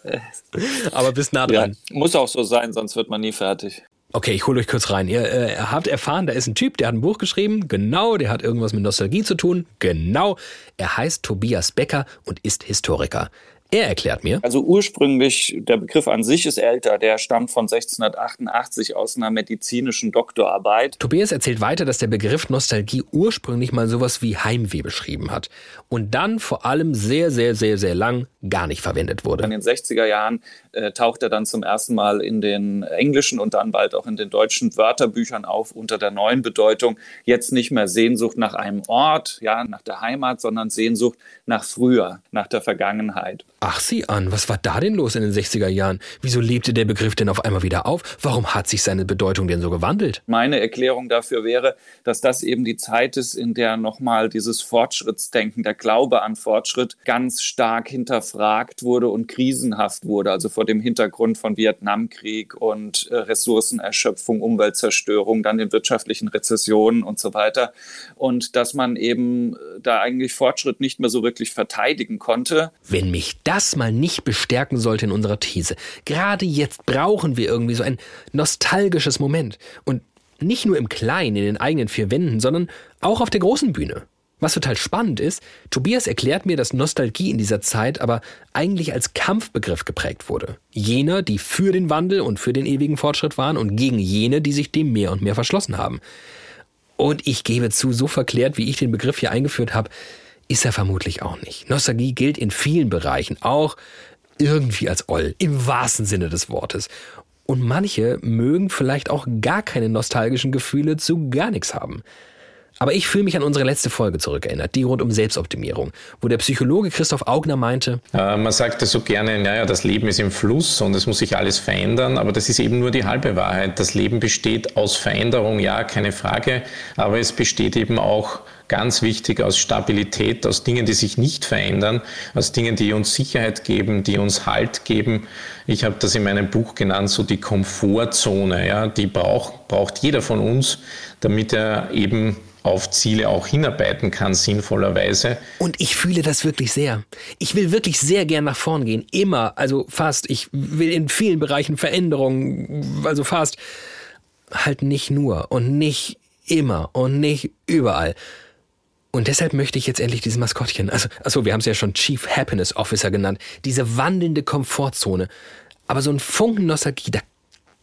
Aber bist nah ja. dran. Muss auch so sein, sonst wird man nie fertig. Okay, ich hole euch kurz rein. Ihr äh, habt erfahren, da ist ein Typ, der hat ein Buch geschrieben. Genau, der hat irgendwas mit Nostalgie zu tun. Genau. Er heißt Tobias Becker und ist Historiker. Er erklärt mir. Also ursprünglich, der Begriff an sich ist älter, der stammt von 1688 aus einer medizinischen Doktorarbeit. Tobias erzählt weiter, dass der Begriff Nostalgie ursprünglich mal sowas wie Heimweh beschrieben hat und dann vor allem sehr, sehr, sehr, sehr lang gar nicht verwendet wurde. In den 60er Jahren äh, taucht er dann zum ersten Mal in den englischen und dann bald auch in den deutschen Wörterbüchern auf unter der neuen Bedeutung. Jetzt nicht mehr Sehnsucht nach einem Ort, ja, nach der Heimat, sondern Sehnsucht nach früher, nach der Vergangenheit. Ach sieh an, was war da denn los in den 60er Jahren? Wieso lebte der Begriff denn auf einmal wieder auf? Warum hat sich seine Bedeutung denn so gewandelt? Meine Erklärung dafür wäre, dass das eben die Zeit ist, in der nochmal dieses Fortschrittsdenken, der Glaube an Fortschritt ganz stark hinterfragt wurde und krisenhaft wurde. Also vor dem Hintergrund von Vietnamkrieg und äh, Ressourcenerschöpfung, Umweltzerstörung, dann den wirtschaftlichen Rezessionen und so weiter. Und dass man eben äh, da eigentlich Fortschritt nicht mehr so wirklich verteidigen konnte. Wenn mich das mal nicht bestärken sollte in unserer These. Gerade jetzt brauchen wir irgendwie so ein nostalgisches Moment. Und nicht nur im Kleinen, in den eigenen vier Wänden, sondern auch auf der großen Bühne. Was total spannend ist, Tobias erklärt mir, dass Nostalgie in dieser Zeit aber eigentlich als Kampfbegriff geprägt wurde. Jener, die für den Wandel und für den ewigen Fortschritt waren und gegen jene, die sich dem mehr und mehr verschlossen haben. Und ich gebe zu, so verklärt, wie ich den Begriff hier eingeführt habe, ist er vermutlich auch nicht. Nostalgie gilt in vielen Bereichen auch irgendwie als Oll, im wahrsten Sinne des Wortes. Und manche mögen vielleicht auch gar keine nostalgischen Gefühle zu gar nichts haben. Aber ich fühle mich an unsere letzte Folge zurückerinnert, die rund um Selbstoptimierung, wo der Psychologe Christoph Augner meinte, Äh, man sagt ja so gerne, naja, das Leben ist im Fluss und es muss sich alles verändern, aber das ist eben nur die halbe Wahrheit. Das Leben besteht aus Veränderung, ja, keine Frage, aber es besteht eben auch ganz wichtig aus Stabilität, aus Dingen, die sich nicht verändern, aus Dingen, die uns Sicherheit geben, die uns Halt geben. Ich habe das in meinem Buch genannt, so die Komfortzone, ja, die braucht, braucht jeder von uns, damit er eben auf Ziele auch hinarbeiten kann, sinnvollerweise. Und ich fühle das wirklich sehr. Ich will wirklich sehr gern nach vorn gehen. Immer, also fast. Ich will in vielen Bereichen Veränderungen, also fast. Halt nicht nur und nicht immer und nicht überall. Und deshalb möchte ich jetzt endlich dieses Maskottchen, also, achso, wir haben es ja schon Chief Happiness Officer genannt, diese wandelnde Komfortzone. Aber so ein Funken Nostalgie, da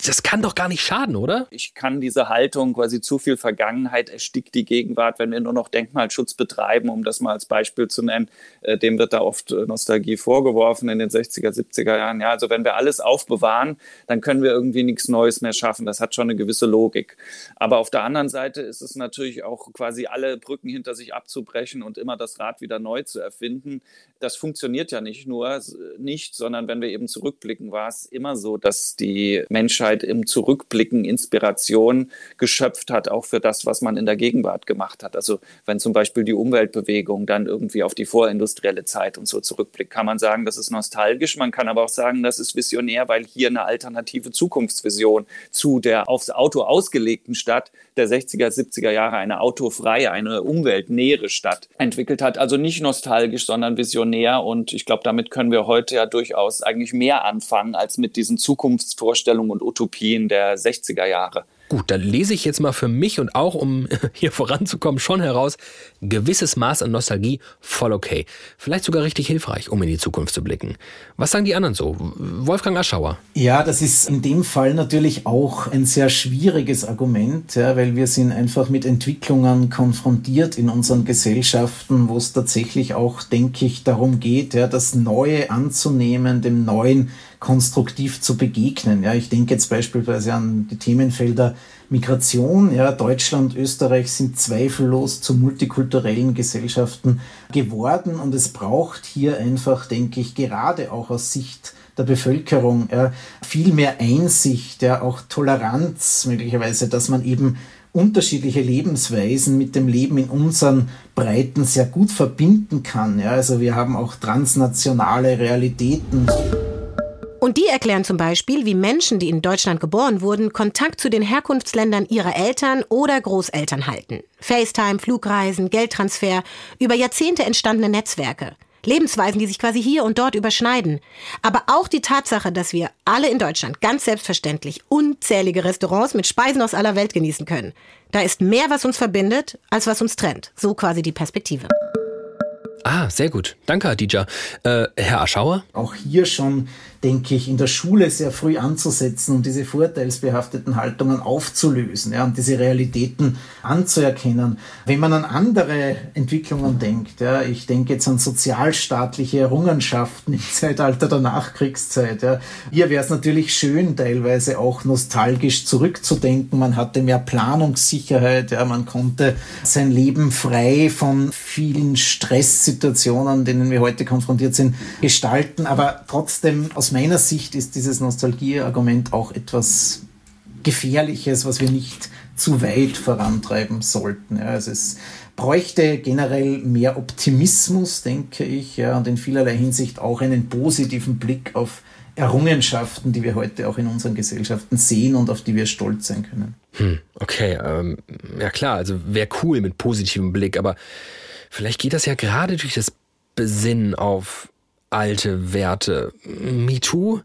das kann doch gar nicht schaden, oder? Ich kann diese Haltung, quasi zu viel Vergangenheit erstickt die Gegenwart, wenn wir nur noch Denkmalschutz betreiben, um das mal als Beispiel zu nennen, äh, dem wird da oft äh, Nostalgie vorgeworfen in den 60er, 70er Jahren. Ja, also wenn wir alles aufbewahren, dann können wir irgendwie nichts Neues mehr schaffen. Das hat schon eine gewisse Logik. Aber auf der anderen Seite ist es natürlich auch quasi alle Brücken hinter sich abzubrechen und immer das Rad wieder neu zu erfinden. Das funktioniert ja nicht nur nicht, sondern wenn wir eben zurückblicken, war es immer so, dass die Menschheit im Zurückblicken Inspiration geschöpft hat, auch für das, was man in der Gegenwart gemacht hat. Also wenn zum Beispiel die Umweltbewegung dann irgendwie auf die vorindustrielle Zeit und so zurückblickt, kann man sagen, das ist nostalgisch. Man kann aber auch sagen, das ist visionär, weil hier eine alternative Zukunftsvision zu der aufs Auto ausgelegten Stadt der 60er, 70er Jahre, eine autofreie, eine umweltnähere Stadt entwickelt hat. Also nicht nostalgisch, sondern visionär. Und ich glaube, damit können wir heute ja durchaus eigentlich mehr anfangen als mit diesen Zukunftsvorstellungen und Utopien der 60er Jahre. Gut, dann lese ich jetzt mal für mich und auch, um [laughs] hier voranzukommen, schon heraus, gewisses Maß an Nostalgie voll okay. Vielleicht sogar richtig hilfreich, um in die Zukunft zu blicken. Was sagen die anderen so? Wolfgang Aschauer. Ja, das ist in dem Fall natürlich auch ein sehr schwieriges Argument, ja, weil wir sind einfach mit Entwicklungen konfrontiert in unseren Gesellschaften, wo es tatsächlich auch, denke ich, darum geht, ja, das Neue anzunehmen, dem Neuen konstruktiv zu begegnen. Ja, ich denke jetzt beispielsweise an die Themenfelder Migration. Ja, Deutschland, Österreich sind zweifellos zu multikulturellen Gesellschaften geworden und es braucht hier einfach, denke ich, gerade auch aus Sicht der Bevölkerung ja, viel mehr Einsicht, ja, auch Toleranz möglicherweise, dass man eben unterschiedliche Lebensweisen mit dem Leben in unseren Breiten sehr gut verbinden kann. Ja, also wir haben auch transnationale Realitäten. Und die erklären zum Beispiel, wie Menschen, die in Deutschland geboren wurden, Kontakt zu den Herkunftsländern ihrer Eltern oder Großeltern halten. FaceTime, Flugreisen, Geldtransfer, über Jahrzehnte entstandene Netzwerke. Lebensweisen, die sich quasi hier und dort überschneiden. Aber auch die Tatsache, dass wir alle in Deutschland ganz selbstverständlich unzählige Restaurants mit Speisen aus aller Welt genießen können. Da ist mehr, was uns verbindet, als was uns trennt. So quasi die Perspektive. Ah, sehr gut. Danke, Adija. Äh, Herr Aschauer? Auch hier schon denke ich, in der Schule sehr früh anzusetzen und diese vorteilsbehafteten Haltungen aufzulösen ja, und diese Realitäten anzuerkennen. Wenn man an andere Entwicklungen denkt, ja, ich denke jetzt an sozialstaatliche Errungenschaften im [laughs] Zeitalter der Nachkriegszeit. Ja. Hier wäre es natürlich schön, teilweise auch nostalgisch zurückzudenken. Man hatte mehr Planungssicherheit, ja, man konnte sein Leben frei von vielen Stresssituationen, denen wir heute konfrontiert sind, gestalten, aber trotzdem aus meiner Sicht ist dieses Nostalgie-Argument auch etwas Gefährliches, was wir nicht zu weit vorantreiben sollten. Ja, also es bräuchte generell mehr Optimismus, denke ich, ja, und in vielerlei Hinsicht auch einen positiven Blick auf Errungenschaften, die wir heute auch in unseren Gesellschaften sehen und auf die wir stolz sein können. Hm, okay, ähm, ja klar, also wäre cool mit positivem Blick, aber vielleicht geht das ja gerade durch das Besinnen auf alte Werte. MeToo?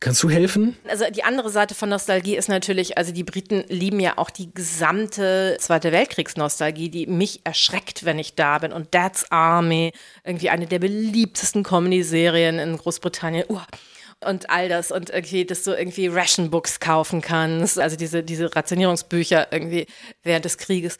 Kannst du helfen? Also die andere Seite von Nostalgie ist natürlich, also die Briten lieben ja auch die gesamte Zweite Weltkriegsnostalgie, die mich erschreckt, wenn ich da bin. Und Dad's Army, irgendwie eine der beliebtesten Comedy-Serien in Großbritannien. Uh, und all das und irgendwie, dass du irgendwie Ration Books kaufen kannst, also diese, diese Rationierungsbücher irgendwie während des Krieges.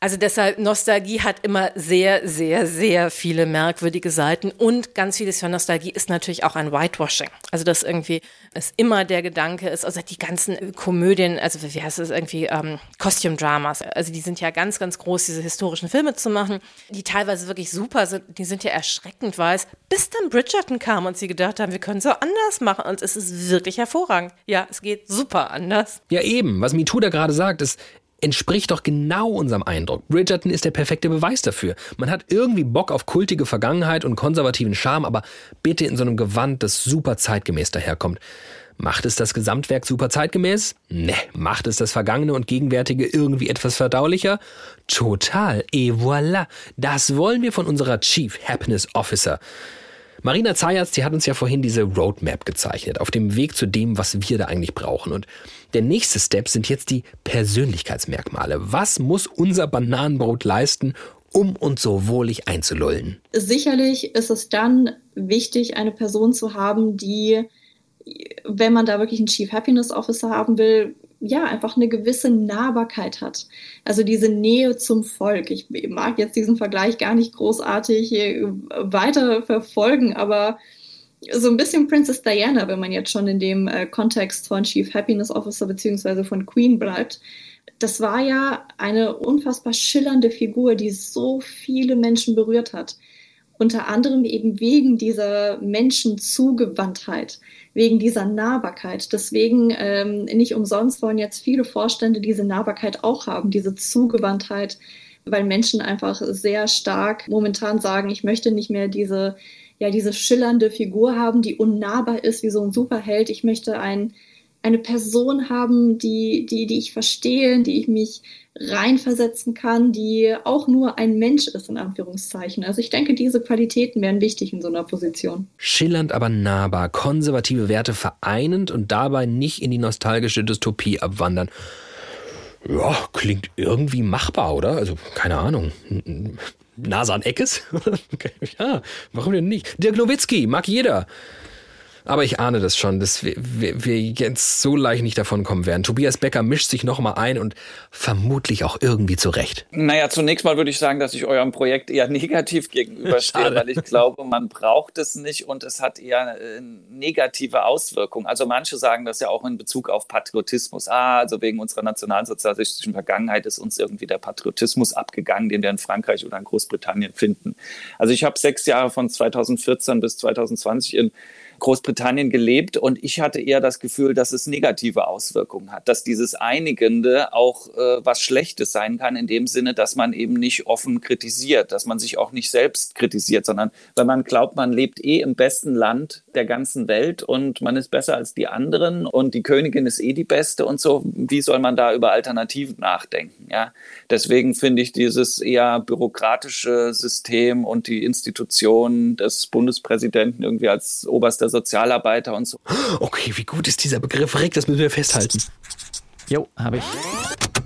Also deshalb, Nostalgie hat immer sehr, sehr, sehr viele merkwürdige Seiten und ganz vieles von Nostalgie ist natürlich auch ein Whitewashing. Also dass irgendwie es immer der Gedanke ist, also die ganzen Komödien, also wie heißt es irgendwie, ähm, Costume Dramas, also die sind ja ganz, ganz groß, diese historischen Filme zu machen, die teilweise wirklich super sind, die sind ja erschreckend weiß, bis dann Bridgerton kam und sie gedacht haben, wir können es so anders machen und es ist wirklich hervorragend. Ja, es geht super anders. Ja eben, was MeToo da gerade sagt, ist, entspricht doch genau unserem Eindruck. Bridgerton ist der perfekte Beweis dafür. Man hat irgendwie Bock auf kultige Vergangenheit und konservativen Charme, aber bitte in so einem Gewand, das super zeitgemäß daherkommt. Macht es das Gesamtwerk super zeitgemäß? Ne. Macht es das Vergangene und Gegenwärtige irgendwie etwas verdaulicher? Total. Et voilà. Das wollen wir von unserer Chief Happiness Officer. Marina Zayatz, die hat uns ja vorhin diese Roadmap gezeichnet, auf dem Weg zu dem, was wir da eigentlich brauchen. Und der nächste Step sind jetzt die Persönlichkeitsmerkmale. Was muss unser Bananenbrot leisten, um uns so wohlig einzulullen? Sicherlich ist es dann wichtig, eine Person zu haben, die, wenn man da wirklich einen Chief Happiness Officer haben will, ja, einfach eine gewisse Nahbarkeit hat. Also diese Nähe zum Volk. Ich mag jetzt diesen Vergleich gar nicht großartig weiter verfolgen, aber so ein bisschen Princess Diana, wenn man jetzt schon in dem äh, Kontext von Chief Happiness Officer beziehungsweise von Queen bleibt. Das war ja eine unfassbar schillernde Figur, die so viele Menschen berührt hat. Unter anderem eben wegen dieser Menschenzugewandtheit wegen dieser Nahbarkeit. Deswegen ähm, nicht umsonst wollen jetzt viele Vorstände diese Nahbarkeit auch haben, diese Zugewandtheit, weil Menschen einfach sehr stark momentan sagen, ich möchte nicht mehr diese, ja, diese schillernde Figur haben, die unnahbar ist wie so ein Superheld. Ich möchte ein, eine Person haben, die, die, die ich verstehe, die ich mich reinversetzen kann, die auch nur ein Mensch ist, in Anführungszeichen. Also ich denke, diese Qualitäten wären wichtig in so einer Position. Schillernd, aber nahbar, konservative Werte vereinend und dabei nicht in die nostalgische Dystopie abwandern. Ja, klingt irgendwie machbar, oder? Also, keine Ahnung. Nasan Eckes? [laughs] ja, warum denn nicht? Dirk Nowitzki, mag jeder. Aber ich ahne das schon, dass wir, wir, wir jetzt so leicht nicht davon kommen werden. Tobias Becker mischt sich nochmal ein und vermutlich auch irgendwie zurecht. Naja, zunächst mal würde ich sagen, dass ich eurem Projekt eher [laughs] negativ gegenüberstehe, weil ich glaube, man braucht es nicht und es hat eher äh, negative Auswirkungen. Also manche sagen das ja auch in Bezug auf Patriotismus. Ah, also wegen unserer nationalsozialistischen Vergangenheit ist uns irgendwie der Patriotismus abgegangen, den wir in Frankreich oder in Großbritannien finden. Also ich habe sechs Jahre von 2014 bis 2020 in Großbritannien gelebt und ich hatte eher das Gefühl, dass es negative Auswirkungen hat, dass dieses Einigende auch äh, was Schlechtes sein kann, in dem Sinne, dass man eben nicht offen kritisiert, dass man sich auch nicht selbst kritisiert, sondern wenn man glaubt, man lebt eh im besten Land der ganzen Welt und man ist besser als die anderen und die Königin ist eh die Beste und so, wie soll man da über Alternativen nachdenken? Ja, deswegen finde ich dieses eher bürokratische System und die Institution des Bundespräsidenten irgendwie als oberster Sozialarbeiter und so. Okay, wie gut ist dieser Begriff? Rick, das müssen wir festhalten. Jo, habe ich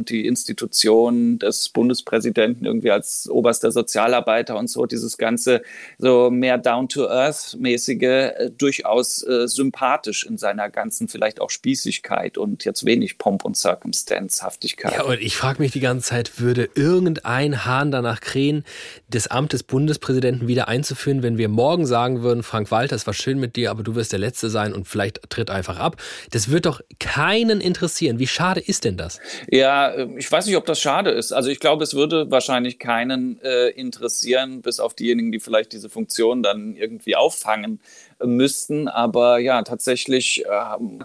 die Institution des Bundespräsidenten irgendwie als oberster Sozialarbeiter und so, dieses ganze so mehr down-to-earth-mäßige, äh, durchaus äh, sympathisch in seiner ganzen vielleicht auch Spießigkeit und jetzt wenig Pomp und Circumstance-Haftigkeit. Ja, und ich frage mich die ganze Zeit, würde irgendein Hahn danach krähen, das Amt des Bundespräsidenten wieder einzuführen, wenn wir morgen sagen würden, Frank Walter, es war schön mit dir, aber du wirst der Letzte sein und vielleicht tritt einfach ab. Das wird doch keinen interessieren. Wie schade ist denn das? Ja, ähm, ich weiß nicht, ob das schade ist. Also ich glaube, es würde wahrscheinlich keinen äh, interessieren, bis auf diejenigen, die vielleicht diese Funktion dann irgendwie auffangen müssten. Aber ja, tatsächlich äh,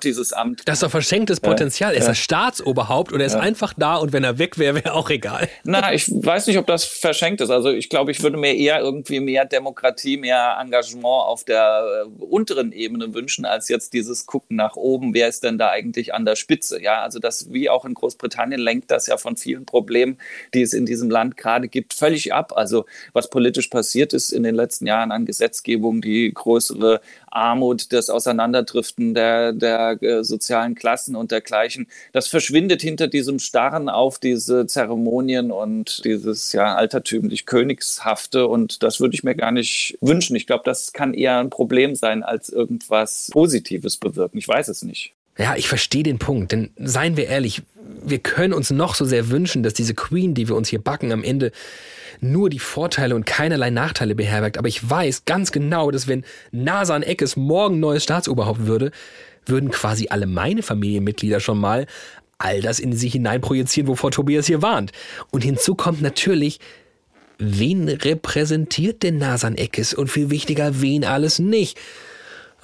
dieses Amt. Das ist doch verschenktes Potenzial. Äh, ist er Staatsoberhaupt oder ist er einfach da und wenn er weg wäre, wäre auch egal? Na, ich weiß nicht, ob das verschenkt ist. Also ich glaube, ich würde mir eher irgendwie mehr Demokratie, mehr Engagement auf der äh, unteren Ebene wünschen, als jetzt dieses Gucken nach oben. Wer ist denn da eigentlich an der Spitze? Ja, also das wie auch in Großbritannien lenkt das ja von vielen Problemen, die es in diesem Land gerade gibt, völlig ab. Also was politisch passiert ist in den letzten Jahren an Gesetzgebung, die größere Armut, das Auseinanderdriften der, der äh, sozialen Klassen und dergleichen, das verschwindet hinter diesem Starren auf diese Zeremonien und dieses ja altertümlich Königshafte und das würde ich mir gar nicht wünschen. Ich glaube, das kann eher ein Problem sein, als irgendwas Positives bewirken. Ich weiß es nicht. Ja, ich verstehe den Punkt, denn seien wir ehrlich, wir können uns noch so sehr wünschen, dass diese Queen, die wir uns hier backen, am Ende nur die Vorteile und keinerlei Nachteile beherbergt. Aber ich weiß ganz genau, dass wenn Nasan Eckes morgen neues Staatsoberhaupt würde, würden quasi alle meine Familienmitglieder schon mal all das in sich hineinprojizieren, wovor Tobias hier warnt. Und hinzu kommt natürlich, wen repräsentiert denn Nasan Eckes und viel wichtiger, wen alles nicht?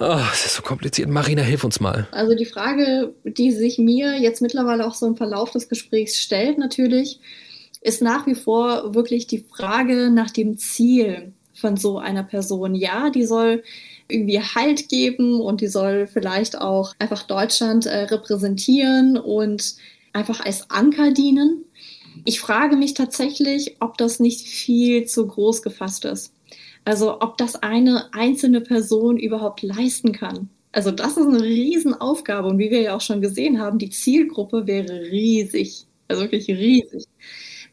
Oh, es ist so kompliziert. Marina, hilf uns mal. Also die Frage, die sich mir jetzt mittlerweile auch so im Verlauf des Gesprächs stellt, natürlich, ist nach wie vor wirklich die Frage nach dem Ziel von so einer Person. Ja, die soll irgendwie Halt geben und die soll vielleicht auch einfach Deutschland äh, repräsentieren und einfach als Anker dienen. Ich frage mich tatsächlich, ob das nicht viel zu groß gefasst ist. Also ob das eine einzelne Person überhaupt leisten kann. Also das ist eine Riesenaufgabe und wie wir ja auch schon gesehen haben, die Zielgruppe wäre riesig, also wirklich riesig.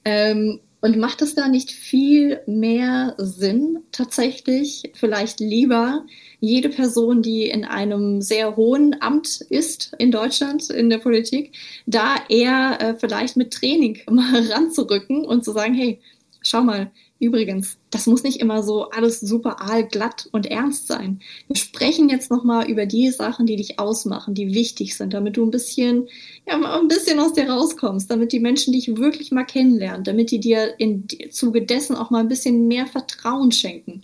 Ähm, und macht es da nicht viel mehr Sinn, tatsächlich vielleicht lieber jede Person, die in einem sehr hohen Amt ist in Deutschland, in der Politik, da eher äh, vielleicht mit Training [laughs] mal ranzurücken und zu sagen, hey, schau mal, Übrigens, das muss nicht immer so alles super aalglatt und ernst sein. Wir sprechen jetzt nochmal über die Sachen, die dich ausmachen, die wichtig sind, damit du ein bisschen, ja, mal ein bisschen aus dir rauskommst, damit die Menschen dich wirklich mal kennenlernen, damit die dir im Zuge dessen auch mal ein bisschen mehr Vertrauen schenken.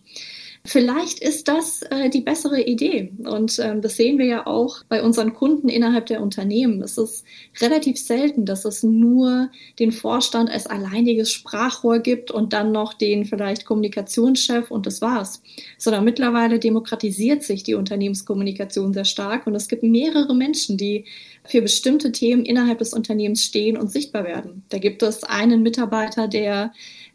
Vielleicht ist das äh, die bessere Idee. Und ähm, das sehen wir ja auch bei unseren Kunden innerhalb der Unternehmen. Es ist relativ selten, dass es nur den Vorstand als alleiniges Sprachrohr gibt und dann noch den vielleicht Kommunikationschef und das war's. Sondern mittlerweile demokratisiert sich die Unternehmenskommunikation sehr stark und es gibt mehrere Menschen, die für bestimmte Themen innerhalb des Unternehmens stehen und sichtbar werden. Da gibt es einen Mitarbeiter, der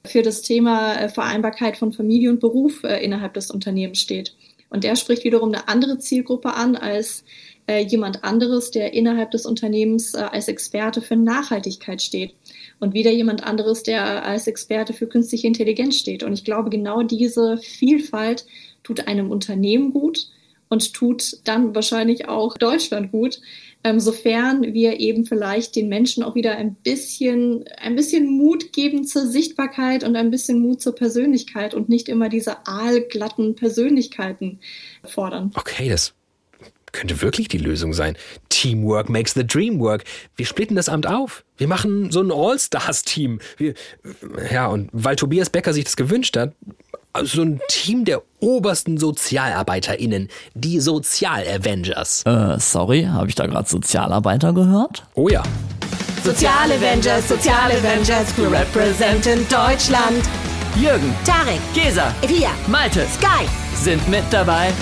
für das Thema äh, Vereinbarkeit von Familie und Beruf äh, innerhalb des Unternehmens steht. Und der spricht wiederum eine andere Zielgruppe an als äh, jemand anderes, der innerhalb des Unternehmens als Experte für Nachhaltigkeit steht. Und wieder jemand anderes, der als Experte für künstliche Intelligenz steht. Und ich glaube, genau diese Vielfalt tut einem Unternehmen gut und tut dann wahrscheinlich auch Deutschland gut, ähm, sofern wir eben vielleicht den Menschen auch wieder ein bisschen, ein bisschen Mut geben zur Sichtbarkeit und ein bisschen Mut zur Persönlichkeit und nicht immer diese aalglatten Persönlichkeiten fordern. Okay, das könnte wirklich die Lösung sein. Teamwork makes the dream work. Wir splitten das Amt auf. Wir machen so ein All-Stars-Team. Ja, und weil Tobias Becker sich das gewünscht hat, so ein Team der obersten SozialarbeiterInnen, die Sozial-Avengers. Äh, sorry, habe ich da gerade Sozialarbeiter gehört? Oh ja. Sozial-Avengers, Sozial-Avengers, wir representen Deutschland. Jürgen, Tarek, Gesa, Evia, Malte, Sky sind mit dabei.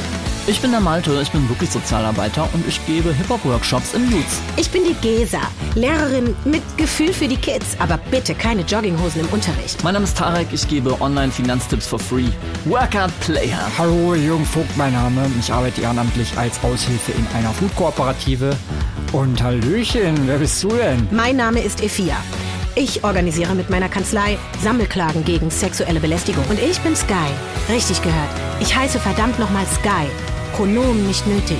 Ich bin der Malte, ich bin wirklich Sozialarbeiter und ich gebe Hip-Hop-Workshops im Jutz. Ich bin die Gesa, Lehrerin mit Gefühl für die Kids, aber bitte keine Jogginghosen im Unterricht. Mein Name ist Tarek, ich gebe Online-Finanztipps for free. Workout Player. Hallo, Jürgen Vogt mein Name. Ich arbeite ehrenamtlich als Aushilfe in einer Food-Kooperative. Und Hallöchen, wer bist du denn? Mein Name ist Efia. Ich organisiere mit meiner Kanzlei Sammelklagen gegen sexuelle Belästigung. Und ich bin Sky. Richtig gehört. Ich heiße verdammt nochmal Sky. Pronomen nicht nötig.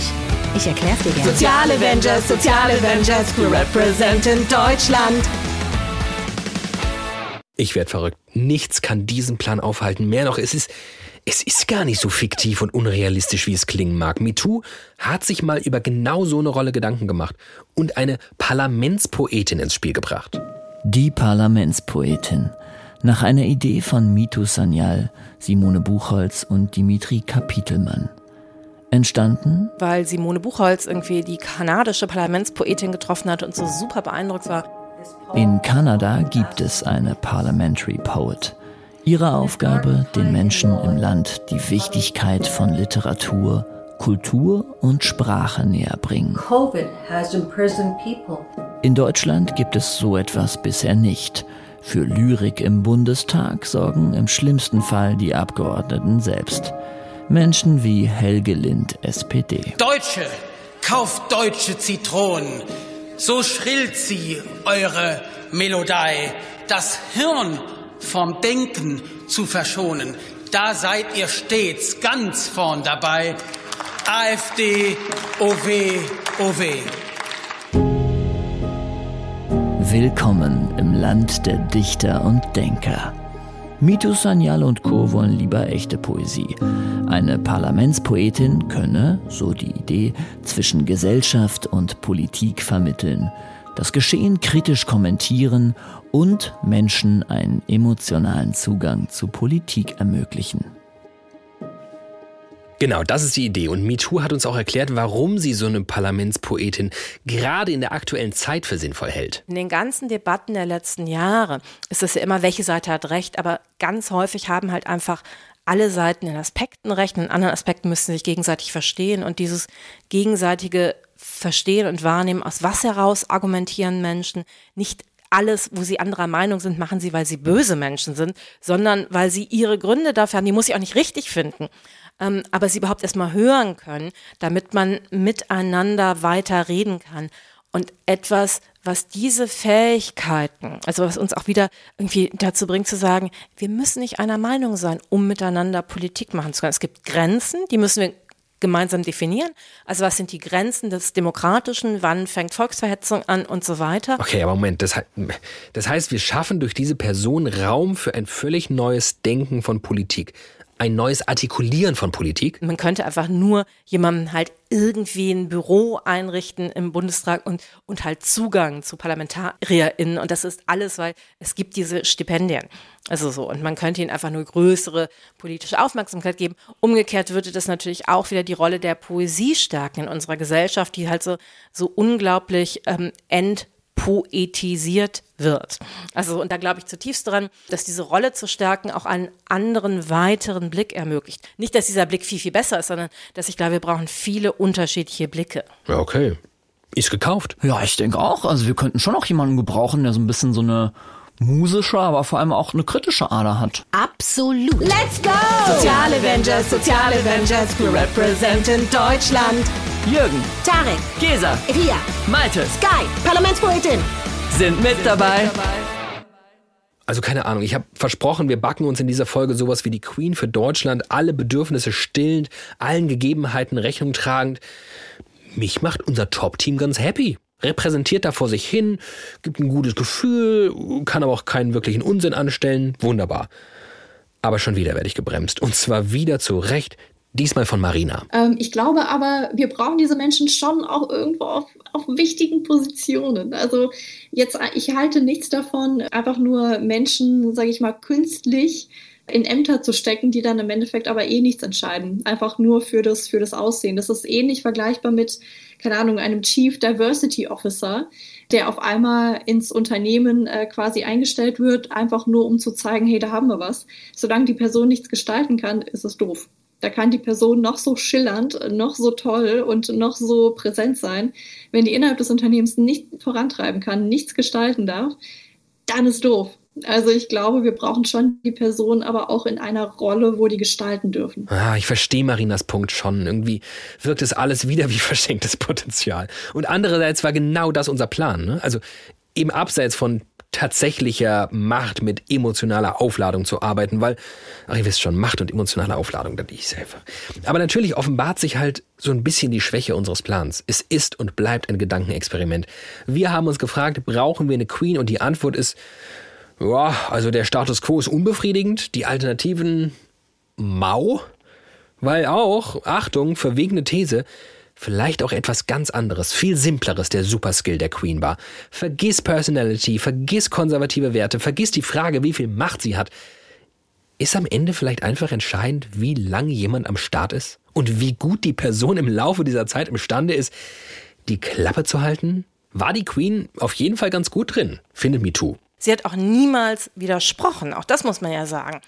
Ich erklär's dir gerne. Soziale Avengers, Soziale Avengers, wir representen Deutschland. Ich werd verrückt. Nichts kann diesen Plan aufhalten. Mehr noch, es ist, es ist gar nicht so fiktiv und unrealistisch, wie es klingen mag. MeToo hat sich mal über genau so eine Rolle Gedanken gemacht und eine Parlamentspoetin ins Spiel gebracht. Die Parlamentspoetin. Nach einer Idee von Mitu Sanyal, Simone Buchholz und Dimitri Kapitelmann. Entstanden? Weil Simone Buchholz irgendwie die kanadische Parlamentspoetin getroffen hat und so super beeindruckt war. In Kanada gibt es eine Parliamentary Poet. Ihre Aufgabe, den Menschen im Land die Wichtigkeit von Literatur, Kultur und Sprache näher bringen. COVID has imprisoned people. In Deutschland gibt es so etwas bisher nicht. Für Lyrik im Bundestag sorgen im schlimmsten Fall die Abgeordneten selbst. Menschen wie Helge Lind, SPD. Deutsche, kauft deutsche Zitronen. So schrillt sie, eure Melodei. Das Hirn vom Denken zu verschonen. Da seid ihr stets ganz vorn dabei. AfD, OW, OW. Willkommen im Land der Dichter und Denker. Mitu Sanyal und Co. wollen lieber echte Poesie. Eine Parlamentspoetin könne, so die Idee, zwischen Gesellschaft und Politik vermitteln, das Geschehen kritisch kommentieren und Menschen einen emotionalen Zugang zu Politik ermöglichen. Genau, das ist die Idee. Und MeToo hat uns auch erklärt, warum sie so eine Parlamentspoetin gerade in der aktuellen Zeit für sinnvoll hält. In den ganzen Debatten der letzten Jahre ist es ja immer, welche Seite hat recht, aber ganz häufig haben halt einfach alle Seiten in Aspekten recht, in anderen Aspekten müssen sich gegenseitig verstehen und dieses gegenseitige Verstehen und Wahrnehmen, aus was heraus argumentieren Menschen, nicht alles, wo sie anderer Meinung sind, machen sie, weil sie böse Menschen sind, sondern weil sie ihre Gründe dafür haben, die muss ich auch nicht richtig finden ähm, aber sie überhaupt erstmal hören können, damit man miteinander weiter reden kann. Und etwas, was diese Fähigkeiten, also was uns auch wieder irgendwie dazu bringt zu sagen, wir müssen nicht einer Meinung sein, um miteinander Politik machen zu können. Es gibt Grenzen, die müssen wir gemeinsam definieren. Also was sind die Grenzen des Demokratischen, wann fängt Volksverhetzung an und so weiter. Okay, aber Moment, das, das heißt, wir schaffen durch diese Person Raum für ein völlig neues Denken von Politik ein neues Artikulieren von Politik? Man könnte einfach nur jemandem halt irgendwie ein Büro einrichten im Bundestag und, und halt Zugang zu ParlamentarierInnen. Und das ist alles, weil es gibt diese Stipendien. Also so. Und man könnte ihnen einfach nur größere politische Aufmerksamkeit geben. Umgekehrt würde das natürlich auch wieder die Rolle der Poesie stärken in unserer Gesellschaft, die halt so, so unglaublich ähm, ent poetisiert wird. Also, und da glaube ich zutiefst dran, dass diese Rolle zu stärken auch einen anderen, weiteren Blick ermöglicht. Nicht, dass dieser Blick viel, viel besser ist, sondern dass ich glaube, wir brauchen viele unterschiedliche Blicke. Ja, okay. Ist gekauft. Ja, ich denke auch. Also wir könnten schon auch jemanden gebrauchen, der so ein bisschen so eine musische, aber vor allem auch eine kritische Ader hat. Absolut. Let's go! Soziale Avengers, Soziale Avengers, wir representen Deutschland. Jürgen, Tarek, Gesa, Evia, Malte, Sky, Parlamentspoetin sind mit dabei. Also keine Ahnung, ich habe versprochen, wir backen uns in dieser Folge sowas wie die Queen für Deutschland, alle Bedürfnisse stillend, allen Gegebenheiten Rechnung tragend. Mich macht unser Top-Team ganz happy. Repräsentiert da vor sich hin, gibt ein gutes Gefühl, kann aber auch keinen wirklichen Unsinn anstellen. Wunderbar. Aber schon wieder werde ich gebremst. Und zwar wieder zu Recht, diesmal von Marina. Ähm, ich glaube aber, wir brauchen diese Menschen schon auch irgendwo auf, auf wichtigen Positionen. Also jetzt, ich halte nichts davon, einfach nur Menschen, sage ich mal, künstlich in Ämter zu stecken, die dann im Endeffekt aber eh nichts entscheiden. Einfach nur für das, für das Aussehen. Das ist ähnlich vergleichbar mit, keine Ahnung, einem Chief Diversity Officer, der auf einmal ins Unternehmen äh, quasi eingestellt wird, einfach nur um zu zeigen, hey, da haben wir was. Solange die Person nichts gestalten kann, ist es doof. Da kann die Person noch so schillernd, noch so toll und noch so präsent sein. Wenn die innerhalb des Unternehmens nicht vorantreiben kann, nichts gestalten darf, dann ist doof. Also ich glaube, wir brauchen schon die Person, aber auch in einer Rolle, wo die gestalten dürfen. Ah, ich verstehe Marinas Punkt schon. Irgendwie wirkt es alles wieder wie [laughs] verschenktes Potenzial. Und andererseits war genau das unser Plan. Ne? Also eben abseits von tatsächlicher Macht mit emotionaler Aufladung zu arbeiten, weil, ach, ihr wisst schon, Macht und emotionale Aufladung, da ich einfach. Aber natürlich offenbart sich halt so ein bisschen die Schwäche unseres Plans. Es ist und bleibt ein Gedankenexperiment. Wir haben uns gefragt, brauchen wir eine Queen? Und die Antwort ist, ja, also der Status quo ist unbefriedigend, die Alternativen mau, weil auch, Achtung, verwegene These, vielleicht auch etwas ganz anderes, viel simpleres der Superskill der Queen war. Vergiss Personality, vergiss konservative Werte, vergiss die Frage, wie viel Macht sie hat. Ist am Ende vielleicht einfach entscheidend, wie lange jemand am Start ist und wie gut die Person im Laufe dieser Zeit imstande ist, die Klappe zu halten? War die Queen auf jeden Fall ganz gut drin, findet MeToo. Sie hat auch niemals widersprochen. Auch das muss man ja sagen.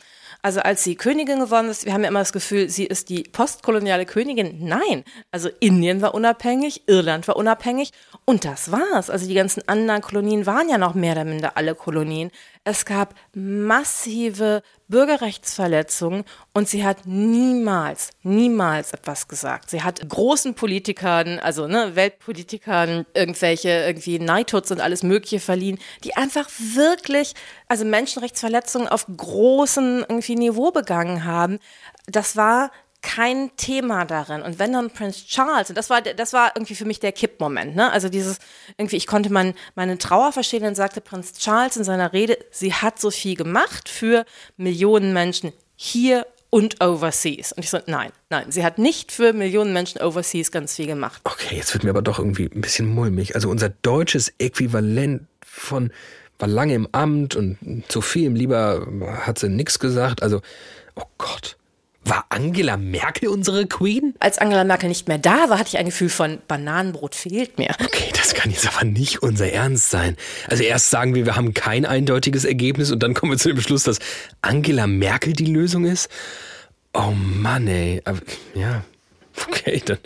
Also als sie Königin geworden ist, wir haben ja immer das Gefühl, sie ist die postkoloniale Königin. Nein, also Indien war unabhängig, Irland war unabhängig und das war's. Also die ganzen anderen Kolonien waren ja noch mehr oder minder alle Kolonien. Es gab massive Bürgerrechtsverletzungen und sie hat niemals, niemals etwas gesagt. Sie hat großen Politikern, also ne, Weltpolitikern, irgendwelche irgendwie Neidhutz und alles Mögliche verliehen, die einfach wirklich, also Menschenrechtsverletzungen auf großem irgendwie Niveau begangen haben. Das war kein Thema darin. Und wenn dann Prince Charles, und das war, das war irgendwie für mich der Kippmoment, ne? Also dieses, irgendwie, ich konnte mein, meine Trauer verstehen, dann sagte Prinz Charles in seiner Rede, sie hat so viel gemacht für Millionen Menschen hier und overseas. Und ich so, nein, nein, sie hat nicht für Millionen Menschen overseas ganz viel gemacht. Okay, jetzt wird mir aber doch irgendwie ein bisschen mulmig. Also unser deutsches Äquivalent von war lange im Amt und zu viel lieber hat sie nichts gesagt. Also, oh Gott. War Angela Merkel unsere Queen? Als Angela Merkel nicht mehr da war, hatte ich ein Gefühl von Bananenbrot fehlt mir. Okay, das kann jetzt aber nicht unser Ernst sein. Also erst sagen wir, wir haben kein eindeutiges Ergebnis und dann kommen wir zu dem Beschluss, dass Angela Merkel die Lösung ist. Oh Mann, ey. Aber, ja, okay, dann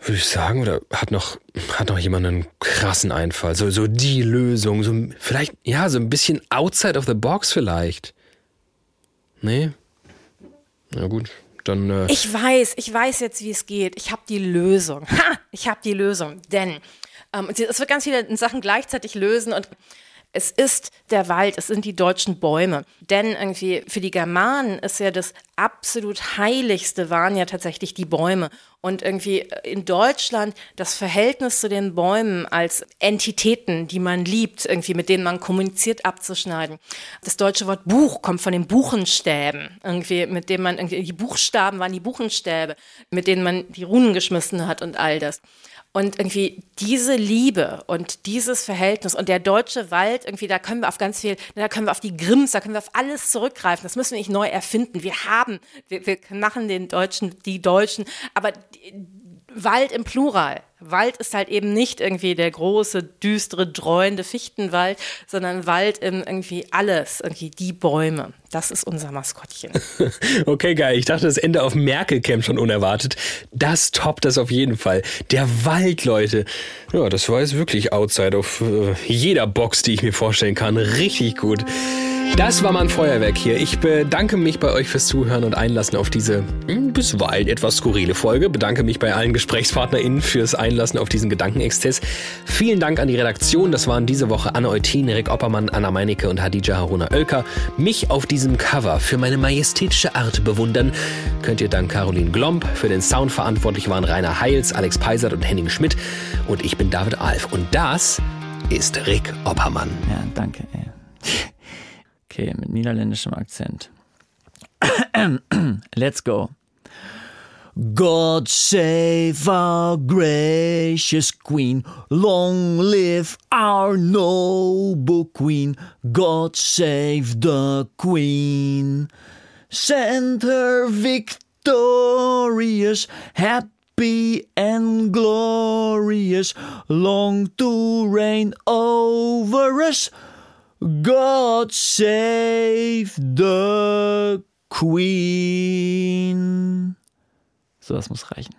würde ich sagen, oder hat noch, hat noch jemand einen krassen Einfall? So, so die Lösung, so vielleicht, ja, so ein bisschen outside of the box vielleicht. Nee? Na gut, dann. Äh ich weiß, ich weiß jetzt, wie es geht. Ich habe die Lösung. Ha! Ich habe die Lösung. Denn ähm, es wird ganz viele Sachen gleichzeitig lösen und es ist der Wald, es sind die deutschen Bäume. Denn irgendwie für die Germanen ist ja das absolut Heiligste waren ja tatsächlich die Bäume. Und irgendwie in Deutschland das Verhältnis zu den Bäumen als Entitäten, die man liebt, irgendwie mit denen man kommuniziert, abzuschneiden. Das deutsche Wort Buch kommt von den Buchenstäben, irgendwie, mit dem man irgendwie, die Buchstaben waren die Buchenstäbe, mit denen man die Runen geschmissen hat und all das. Und irgendwie diese Liebe und dieses Verhältnis und der deutsche Wald, irgendwie, da können wir auf ganz viel, da können wir auf die Grimms, da können wir auf alles zurückgreifen. Das müssen wir nicht neu erfinden. Wir haben, wir, wir machen den Deutschen, die Deutschen, aber Wald im Plural. Wald ist halt eben nicht irgendwie der große, düstere, dreuende Fichtenwald, sondern Wald im irgendwie alles, irgendwie die Bäume. Das ist unser Maskottchen. [laughs] okay, geil. Ich dachte, das Ende auf Merkel-Camp schon unerwartet. Das toppt das auf jeden Fall. Der Wald, Leute. Ja, das war jetzt wirklich outside auf äh, jeder Box, die ich mir vorstellen kann. Richtig gut. Das war mein Feuerwerk hier. Ich bedanke mich bei euch fürs Zuhören und Einlassen auf diese hm, bisweilen etwas skurrile Folge. Bedanke mich bei allen GesprächspartnerInnen fürs Einlassen einlassen auf diesen Gedankenexzess. Vielen Dank an die Redaktion. Das waren diese Woche Anne Eutin, Rick Oppermann, Anna Meinecke und Hadija Haruna Oelker. Mich auf diesem Cover für meine majestätische Art bewundern könnt ihr dank Caroline Glomb. Für den Sound verantwortlich waren Rainer Heils, Alex Peisert und Henning Schmidt. Und ich bin David Alf. Und das ist Rick Oppermann. Ja, danke. Ey. Okay, mit niederländischem Akzent. [clears throat] Let's go. God save our gracious Queen, long live our noble Queen, God save the Queen. Send her victorious, happy and glorious, long to reign over us. God save the Queen. So, das muss reichen.